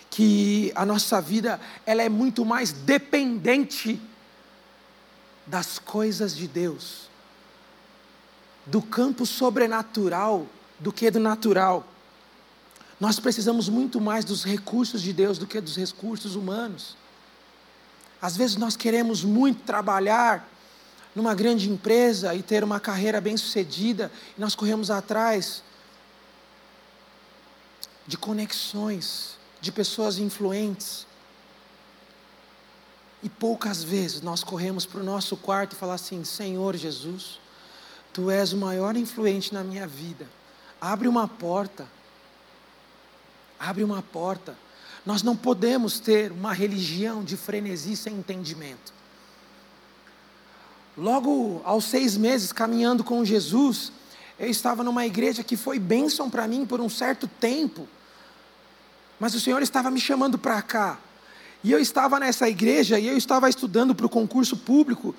que a nossa vida ela é muito mais dependente das coisas de Deus, do campo sobrenatural do que do natural. Nós precisamos muito mais dos recursos de Deus do que dos recursos humanos. Às vezes nós queremos muito trabalhar numa grande empresa e ter uma carreira bem-sucedida, e nós corremos atrás de conexões, de pessoas influentes. E poucas vezes nós corremos para o nosso quarto e falar assim: Senhor Jesus, Tu és o maior influente na minha vida. Abre uma porta abre uma porta. Nós não podemos ter uma religião de frenesi sem entendimento. Logo aos seis meses caminhando com Jesus, eu estava numa igreja que foi bênção para mim por um certo tempo, mas o Senhor estava me chamando para cá. E eu estava nessa igreja e eu estava estudando para o concurso público.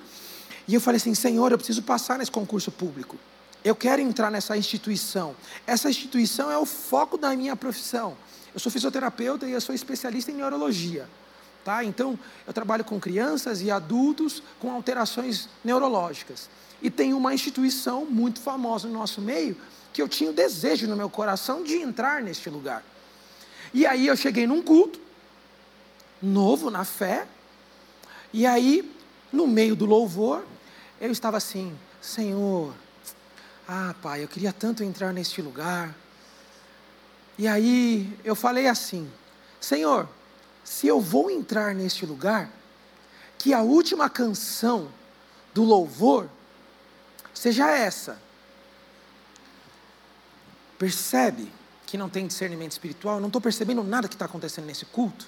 E eu falei assim: Senhor, eu preciso passar nesse concurso público. Eu quero entrar nessa instituição. Essa instituição é o foco da minha profissão. Eu sou fisioterapeuta e eu sou especialista em neurologia. Tá? Então, eu trabalho com crianças e adultos com alterações neurológicas. E tem uma instituição muito famosa no nosso meio que eu tinha o desejo no meu coração de entrar neste lugar. E aí eu cheguei num culto, novo na fé, e aí, no meio do louvor, eu estava assim: Senhor, ah, Pai, eu queria tanto entrar neste lugar. E aí eu falei assim: Senhor, se eu vou entrar neste lugar, que a última canção do louvor seja essa. Percebe que não tem discernimento espiritual? Não estou percebendo nada que está acontecendo nesse culto.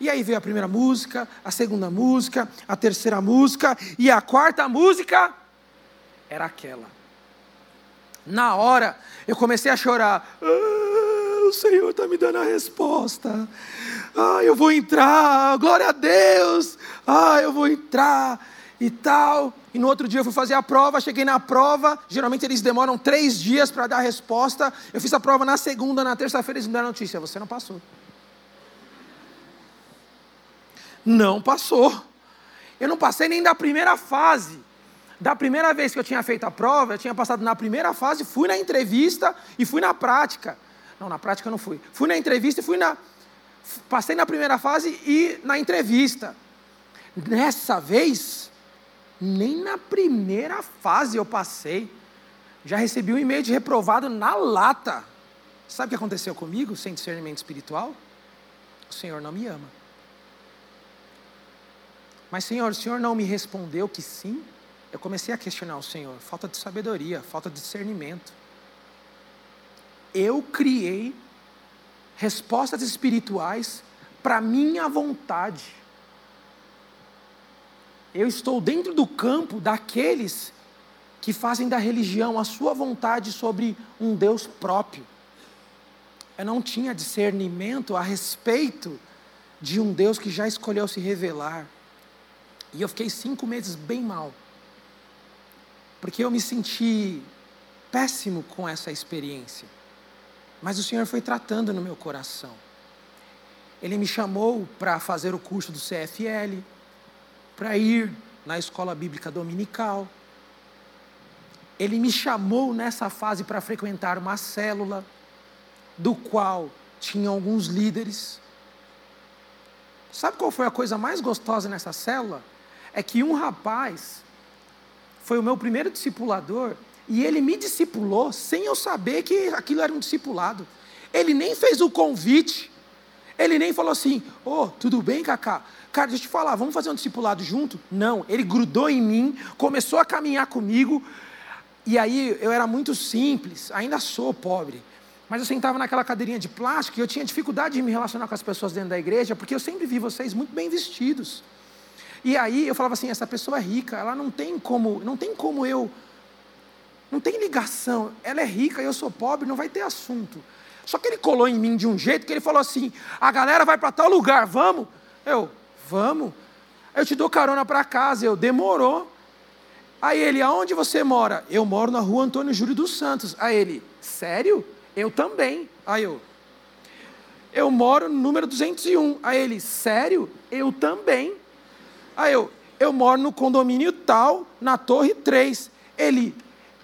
E aí veio a primeira música, a segunda música, a terceira música, e a quarta música era aquela. Na hora, eu comecei a chorar. Ah! o Senhor está me dando a resposta. Ah, eu vou entrar, glória a Deus. Ah, eu vou entrar e tal. E no outro dia eu fui fazer a prova, cheguei na prova. Geralmente eles demoram três dias para dar a resposta. Eu fiz a prova na segunda, na terça-feira eles me deram a notícia: você não passou. Não passou. Eu não passei nem da primeira fase. Da primeira vez que eu tinha feito a prova, eu tinha passado na primeira fase, fui na entrevista e fui na prática. Não, na prática eu não fui. Fui na entrevista e fui na. Passei na primeira fase e na entrevista. Nessa vez, nem na primeira fase eu passei. Já recebi um e-mail de reprovado na lata. Sabe o que aconteceu comigo sem discernimento espiritual? O Senhor não me ama. Mas, Senhor, o Senhor não me respondeu que sim? Eu comecei a questionar o Senhor. Falta de sabedoria, falta de discernimento. Eu criei respostas espirituais para minha vontade. Eu estou dentro do campo daqueles que fazem da religião a sua vontade sobre um Deus próprio. Eu não tinha discernimento a respeito de um Deus que já escolheu se revelar. E eu fiquei cinco meses bem mal porque eu me senti péssimo com essa experiência. Mas o Senhor foi tratando no meu coração. Ele me chamou para fazer o curso do CFL, para ir na escola bíblica dominical. Ele me chamou nessa fase para frequentar uma célula, do qual tinha alguns líderes. Sabe qual foi a coisa mais gostosa nessa célula? É que um rapaz foi o meu primeiro discipulador e ele me discipulou sem eu saber que aquilo era um discipulado. Ele nem fez o convite. Ele nem falou assim: Ô, oh, tudo bem, Cacá? Cara, deixa eu te falar, vamos fazer um discipulado junto? Não, ele grudou em mim, começou a caminhar comigo. E aí eu era muito simples, ainda sou pobre. Mas eu sentava naquela cadeirinha de plástico e eu tinha dificuldade de me relacionar com as pessoas dentro da igreja, porque eu sempre vi vocês muito bem vestidos. E aí eu falava assim, essa pessoa é rica, ela não tem como, não tem como eu, não tem ligação. Ela é rica, eu sou pobre, não vai ter assunto. Só que ele colou em mim de um jeito que ele falou assim: a galera vai para tal lugar, vamos? Eu, vamos. Eu te dou carona para casa, eu demorou. Aí ele, aonde você mora? Eu moro na rua Antônio Júlio dos Santos. Aí ele, sério? Eu também. Aí eu, eu moro no número 201. Aí ele, sério? Eu também. Aí eu, eu moro no condomínio tal, na torre 3. Ele,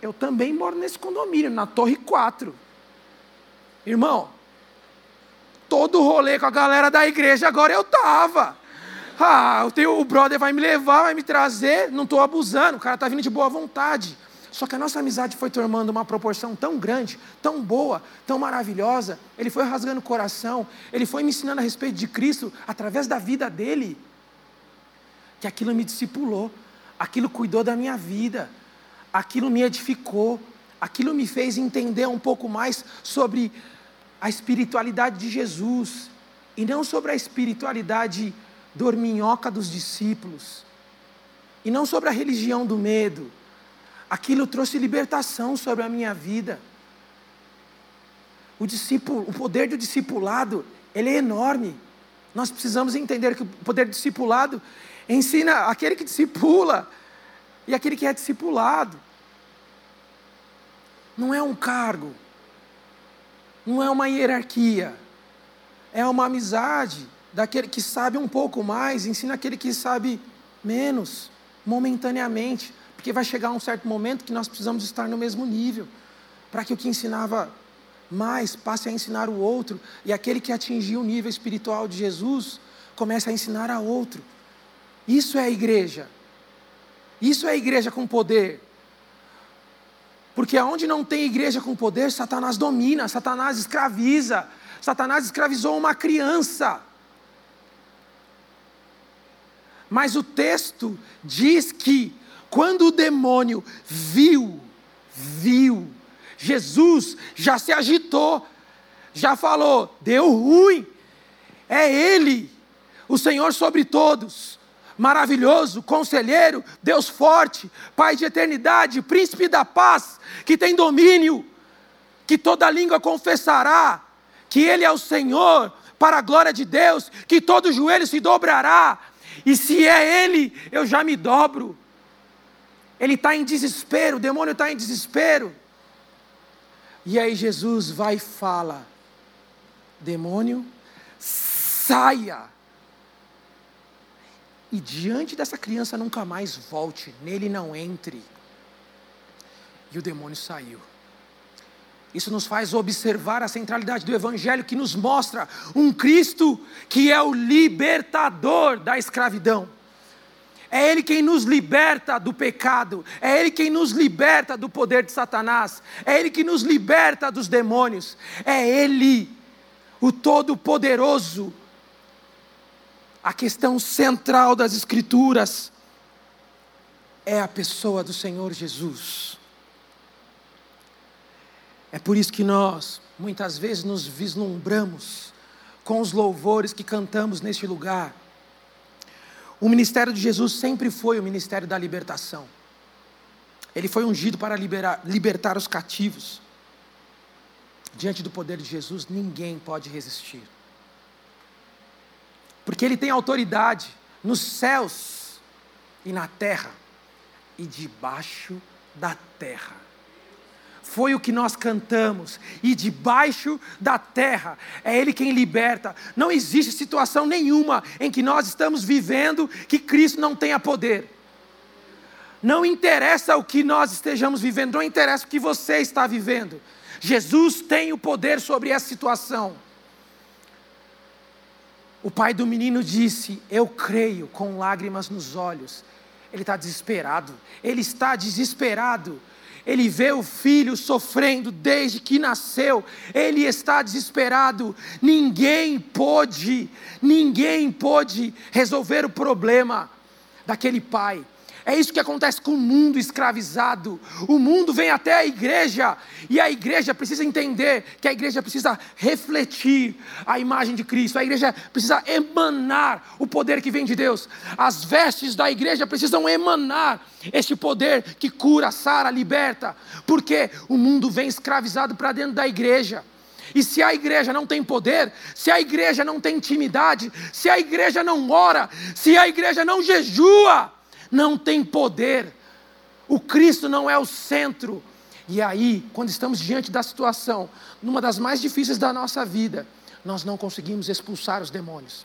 eu também moro nesse condomínio, na torre 4. Irmão, todo rolê com a galera da igreja agora eu tava. Ah, eu tenho, o brother vai me levar, vai me trazer, não estou abusando, o cara está vindo de boa vontade. Só que a nossa amizade foi tomando uma proporção tão grande, tão boa, tão maravilhosa. Ele foi rasgando o coração, ele foi me ensinando a respeito de Cristo através da vida dele que aquilo me discipulou, aquilo cuidou da minha vida, aquilo me edificou, aquilo me fez entender um pouco mais sobre a espiritualidade de Jesus e não sobre a espiritualidade dorminhoca dos discípulos e não sobre a religião do medo. Aquilo trouxe libertação sobre a minha vida. O, discípulo, o poder do discipulado, ele é enorme. Nós precisamos entender que o poder do discipulado Ensina aquele que discipula e aquele que é discipulado. Não é um cargo, não é uma hierarquia, é uma amizade daquele que sabe um pouco mais, ensina aquele que sabe menos, momentaneamente, porque vai chegar um certo momento que nós precisamos estar no mesmo nível, para que o que ensinava mais passe a ensinar o outro, e aquele que atingiu o nível espiritual de Jesus comece a ensinar a outro. Isso é a igreja. Isso é a igreja com poder. Porque aonde não tem igreja com poder, Satanás domina, Satanás escraviza. Satanás escravizou uma criança. Mas o texto diz que quando o demônio viu, viu, Jesus já se agitou, já falou: deu ruim, é Ele, o Senhor sobre todos maravilhoso, conselheiro, Deus forte, Pai de eternidade, príncipe da paz, que tem domínio, que toda língua confessará que Ele é o Senhor, para a glória de Deus, que todo joelho se dobrará, e se é Ele, eu já me dobro. Ele está em desespero, o demônio está em desespero. E aí Jesus vai e fala: demônio, saia e diante dessa criança nunca mais volte, nele não entre. E o demônio saiu. Isso nos faz observar a centralidade do Evangelho que nos mostra um Cristo que é o libertador da escravidão. É Ele quem nos liberta do pecado, é Ele quem nos liberta do poder de Satanás, é Ele que nos liberta dos demônios, é Ele, o Todo-Poderoso, a questão central das Escrituras é a pessoa do Senhor Jesus. É por isso que nós, muitas vezes, nos vislumbramos com os louvores que cantamos neste lugar. O ministério de Jesus sempre foi o ministério da libertação. Ele foi ungido para liberar, libertar os cativos. Diante do poder de Jesus, ninguém pode resistir porque Ele tem autoridade nos céus e na terra e debaixo da terra. Foi o que nós cantamos, e debaixo da terra é Ele quem liberta. Não existe situação nenhuma em que nós estamos vivendo que Cristo não tenha poder. Não interessa o que nós estejamos vivendo, não interessa o que você está vivendo. Jesus tem o poder sobre essa situação. O pai do menino disse: Eu creio, com lágrimas nos olhos. Ele está desesperado, ele está desesperado. Ele vê o filho sofrendo desde que nasceu, ele está desesperado. Ninguém pôde, ninguém pôde resolver o problema daquele pai. É isso que acontece com o mundo escravizado. O mundo vem até a igreja e a igreja precisa entender que a igreja precisa refletir a imagem de Cristo. A igreja precisa emanar o poder que vem de Deus. As vestes da igreja precisam emanar este poder que cura, sara, liberta. Porque o mundo vem escravizado para dentro da igreja. E se a igreja não tem poder, se a igreja não tem intimidade, se a igreja não ora, se a igreja não jejua, não tem poder. O Cristo não é o centro. E aí, quando estamos diante da situação, numa das mais difíceis da nossa vida, nós não conseguimos expulsar os demônios.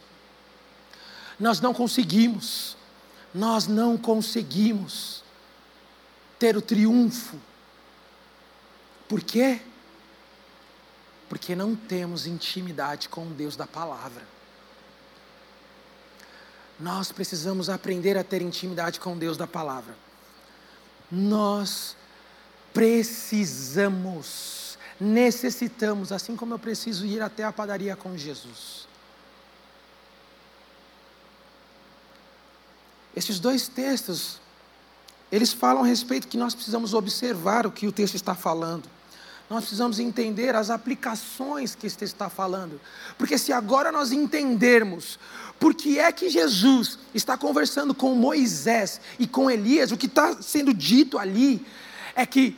Nós não conseguimos. Nós não conseguimos ter o triunfo. Por quê? Porque não temos intimidade com o Deus da palavra. Nós precisamos aprender a ter intimidade com Deus da palavra. Nós precisamos, necessitamos, assim como eu preciso ir até a padaria com Jesus. Esses dois textos, eles falam a respeito que nós precisamos observar o que o texto está falando. Nós precisamos entender as aplicações que texto está falando. Porque se agora nós entendermos por que é que Jesus está conversando com Moisés e com Elias? O que está sendo dito ali é que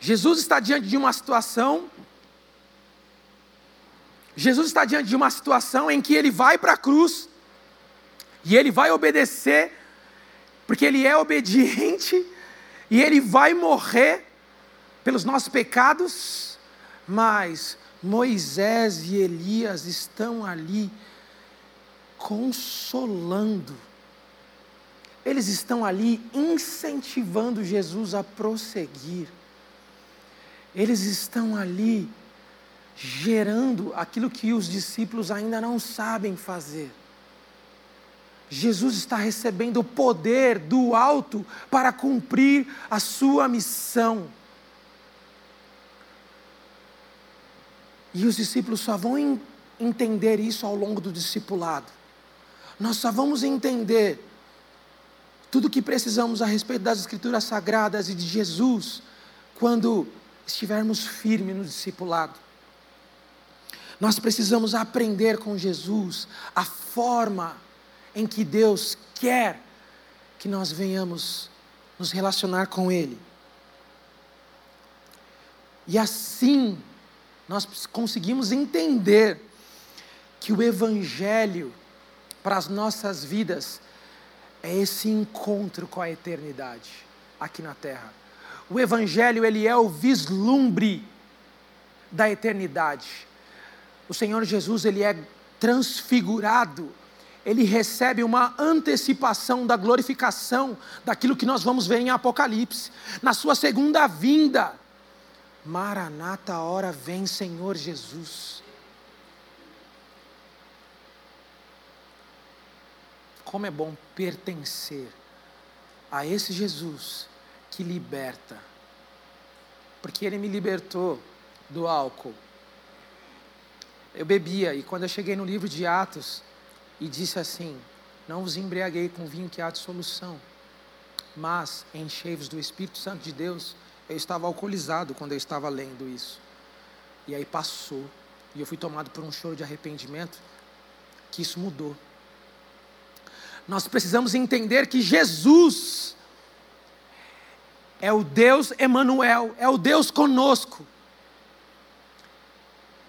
Jesus está diante de uma situação. Jesus está diante de uma situação em que ele vai para a cruz e ele vai obedecer, porque ele é obediente e ele vai morrer pelos nossos pecados, mas Moisés e Elias estão ali consolando. Eles estão ali incentivando Jesus a prosseguir. Eles estão ali gerando aquilo que os discípulos ainda não sabem fazer. Jesus está recebendo o poder do alto para cumprir a sua missão. E os discípulos só vão entender isso ao longo do discipulado. Nós só vamos entender tudo o que precisamos a respeito das Escrituras Sagradas e de Jesus quando estivermos firmes no discipulado. Nós precisamos aprender com Jesus a forma em que Deus quer que nós venhamos nos relacionar com Ele. E assim nós conseguimos entender que o Evangelho para as nossas vidas é esse encontro com a eternidade aqui na terra. O Evangelho, ele é o vislumbre da eternidade. O Senhor Jesus, ele é transfigurado ele recebe uma antecipação da glorificação daquilo que nós vamos ver em Apocalipse. Na sua segunda vinda, Maranata, a hora vem, Senhor Jesus. Como é bom pertencer a esse Jesus que liberta, porque Ele me libertou do álcool. Eu bebia, e quando eu cheguei no livro de Atos, e disse assim: Não vos embriaguei com vinho que há de solução, mas enchei-vos do Espírito Santo de Deus. Eu estava alcoolizado quando eu estava lendo isso. E aí passou, e eu fui tomado por um choro de arrependimento, que isso mudou. Nós precisamos entender que Jesus é o Deus Emanuel, é o Deus conosco.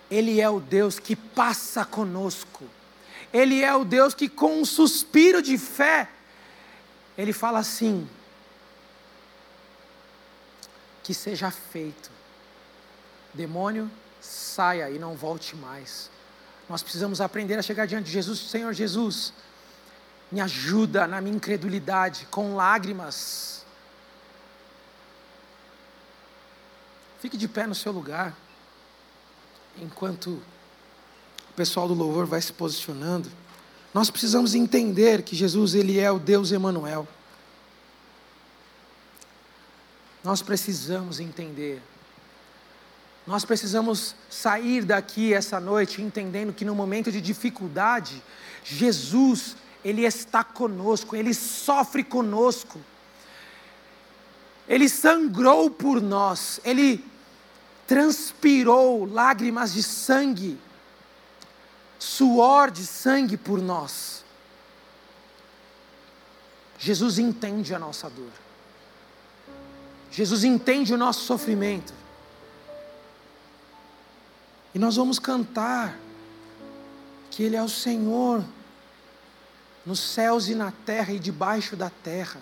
Ele é o Deus que passa conosco. Ele é o Deus que, com um suspiro de fé, ele fala assim: que seja feito. Demônio, saia e não volte mais. Nós precisamos aprender a chegar diante de Jesus, Senhor Jesus, me ajuda na minha incredulidade, com lágrimas. Fique de pé no seu lugar, enquanto o pessoal do louvor vai se posicionando, nós precisamos entender que Jesus ele é o Deus Emanuel. Nós precisamos entender. Nós precisamos sair daqui essa noite entendendo que no momento de dificuldade, Jesus, ele está conosco, ele sofre conosco. Ele sangrou por nós, ele transpirou lágrimas de sangue suor de sangue por nós. Jesus entende a nossa dor. Jesus entende o nosso sofrimento. E nós vamos cantar que Ele é o Senhor nos céus e na terra e debaixo da terra.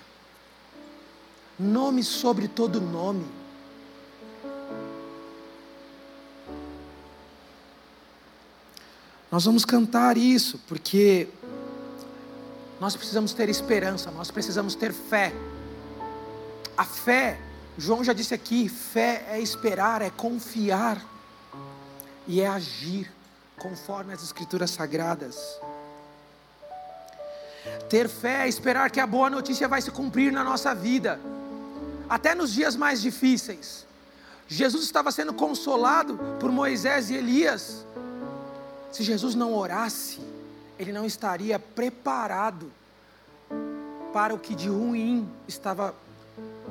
Nome sobre todo nome Nós vamos cantar isso, porque nós precisamos ter esperança, nós precisamos ter fé. A fé, João já disse aqui, fé é esperar, é confiar e é agir conforme as escrituras sagradas. Ter fé é esperar que a boa notícia vai se cumprir na nossa vida, até nos dias mais difíceis. Jesus estava sendo consolado por Moisés e Elias, se Jesus não orasse, ele não estaria preparado para o que de ruim estava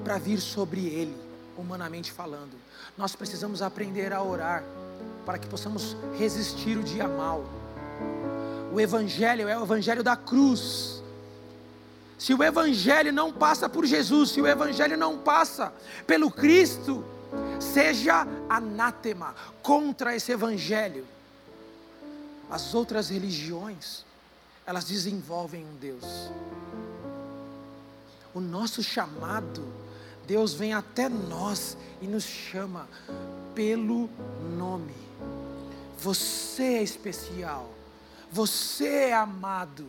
para vir sobre ele, humanamente falando. Nós precisamos aprender a orar para que possamos resistir o dia mal. O Evangelho é o Evangelho da cruz. Se o Evangelho não passa por Jesus, se o Evangelho não passa pelo Cristo, seja anátema contra esse Evangelho as outras religiões, elas desenvolvem um Deus. O nosso chamado, Deus vem até nós e nos chama pelo nome. Você é especial, você é amado,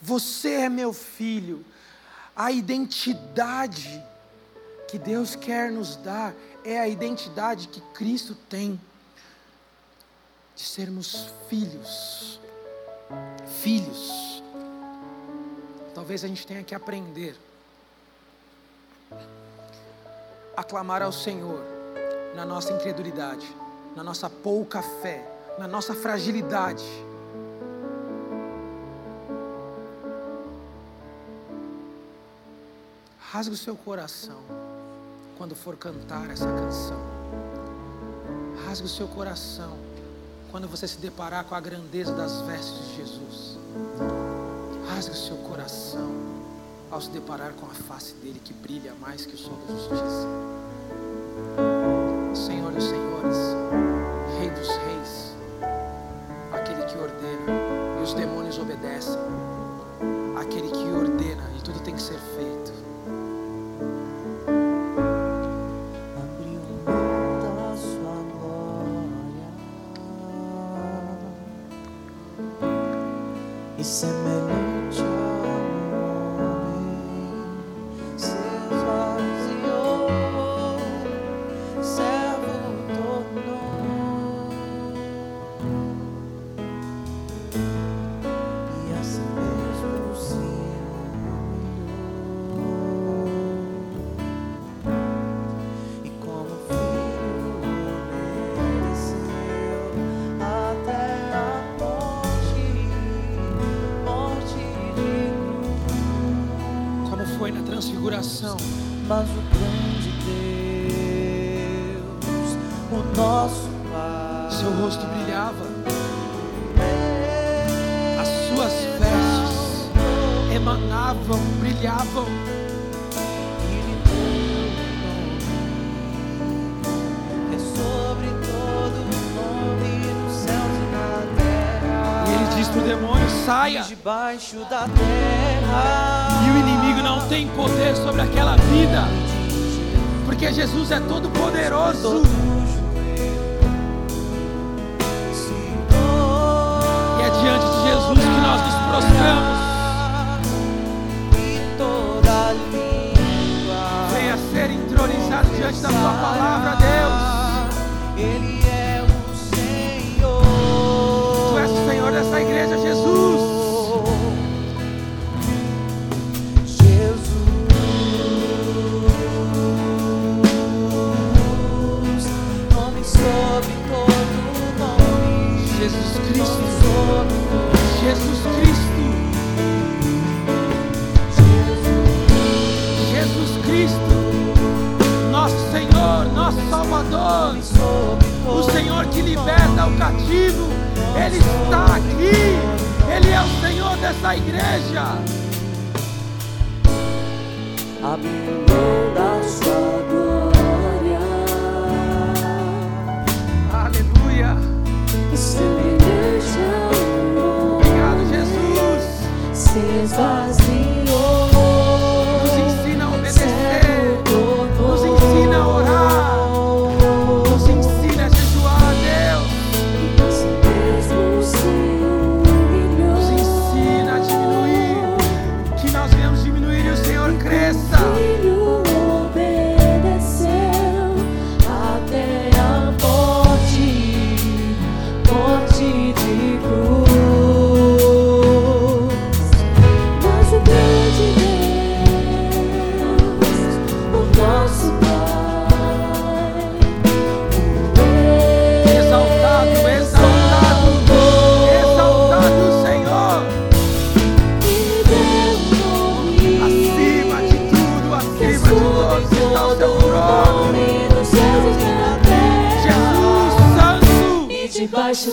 você é meu filho. A identidade que Deus quer nos dar é a identidade que Cristo tem de sermos filhos. Filhos. Talvez a gente tenha que aprender a clamar ao Senhor na nossa incredulidade, na nossa pouca fé, na nossa fragilidade. Rasgue o seu coração quando for cantar essa canção. Rasgue o seu coração quando você se deparar com a grandeza das vestes de Jesus. Rasgue o seu coração ao se deparar com a face dele que brilha mais que o sol da justiça. Senhor dos senhores, Rei dos reis, aquele que ordena e os demônios obedecem, aquele que ordena e tudo tem que ser feito. e ser Debaixo da terra. E o inimigo não tem poder sobre aquela vida. Porque Jesus é todo poderoso. E é diante de Jesus que nós nos prostramos. Venha ser entronizado diante da tua palavra, Deus. que liberta o cativo. Ele está aqui. Ele é o Senhor dessa igreja. Abençoe. Acho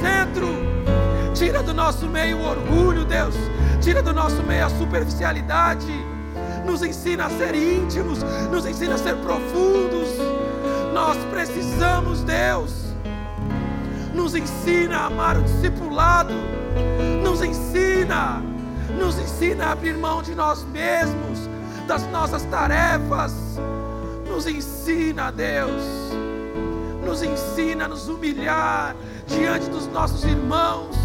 centro. Tira do nosso meio o orgulho, Deus, tira do nosso meio a superficialidade. Nos ensina a ser íntimos, nos ensina a ser profundos. Nós precisamos, Deus, nos ensina a amar o discipulado, nos ensina, nos ensina a abrir mão de nós mesmos, das nossas tarefas, nos ensina, Deus, nos ensina a nos humilhar diante dos nossos irmãos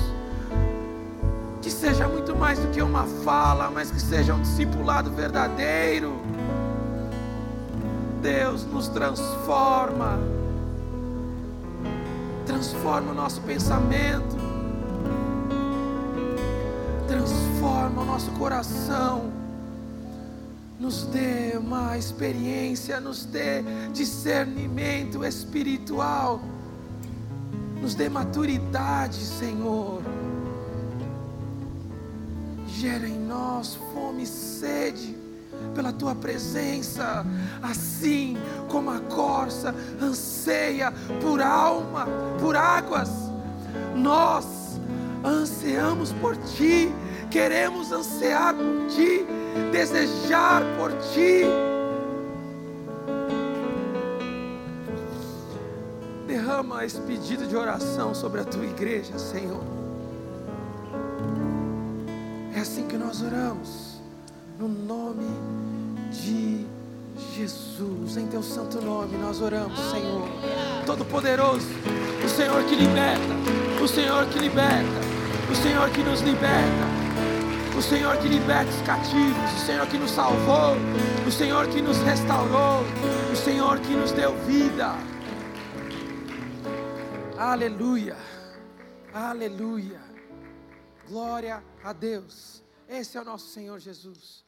que seja muito mais do que uma fala, mas que seja um discipulado verdadeiro. Deus nos transforma, transforma o nosso pensamento, transforma o nosso coração, nos dê uma experiência, nos dê discernimento espiritual, nos dê maturidade, Senhor gera em nós fome e sede pela tua presença, assim como a corça anseia por alma, por águas. Nós ansiamos por ti, queremos ansiar por ti, desejar por ti. Derrama esse pedido de oração sobre a tua igreja, Senhor. É assim que nós oramos, no nome de Jesus, em teu santo nome nós oramos, Senhor. Todo-Poderoso, o Senhor que liberta, o Senhor que liberta, o Senhor que nos liberta, o Senhor que liberta os cativos, o Senhor que nos salvou, o Senhor que nos restaurou, o Senhor que nos deu vida. Aleluia, aleluia. Glória a Deus. Esse é o nosso Senhor Jesus.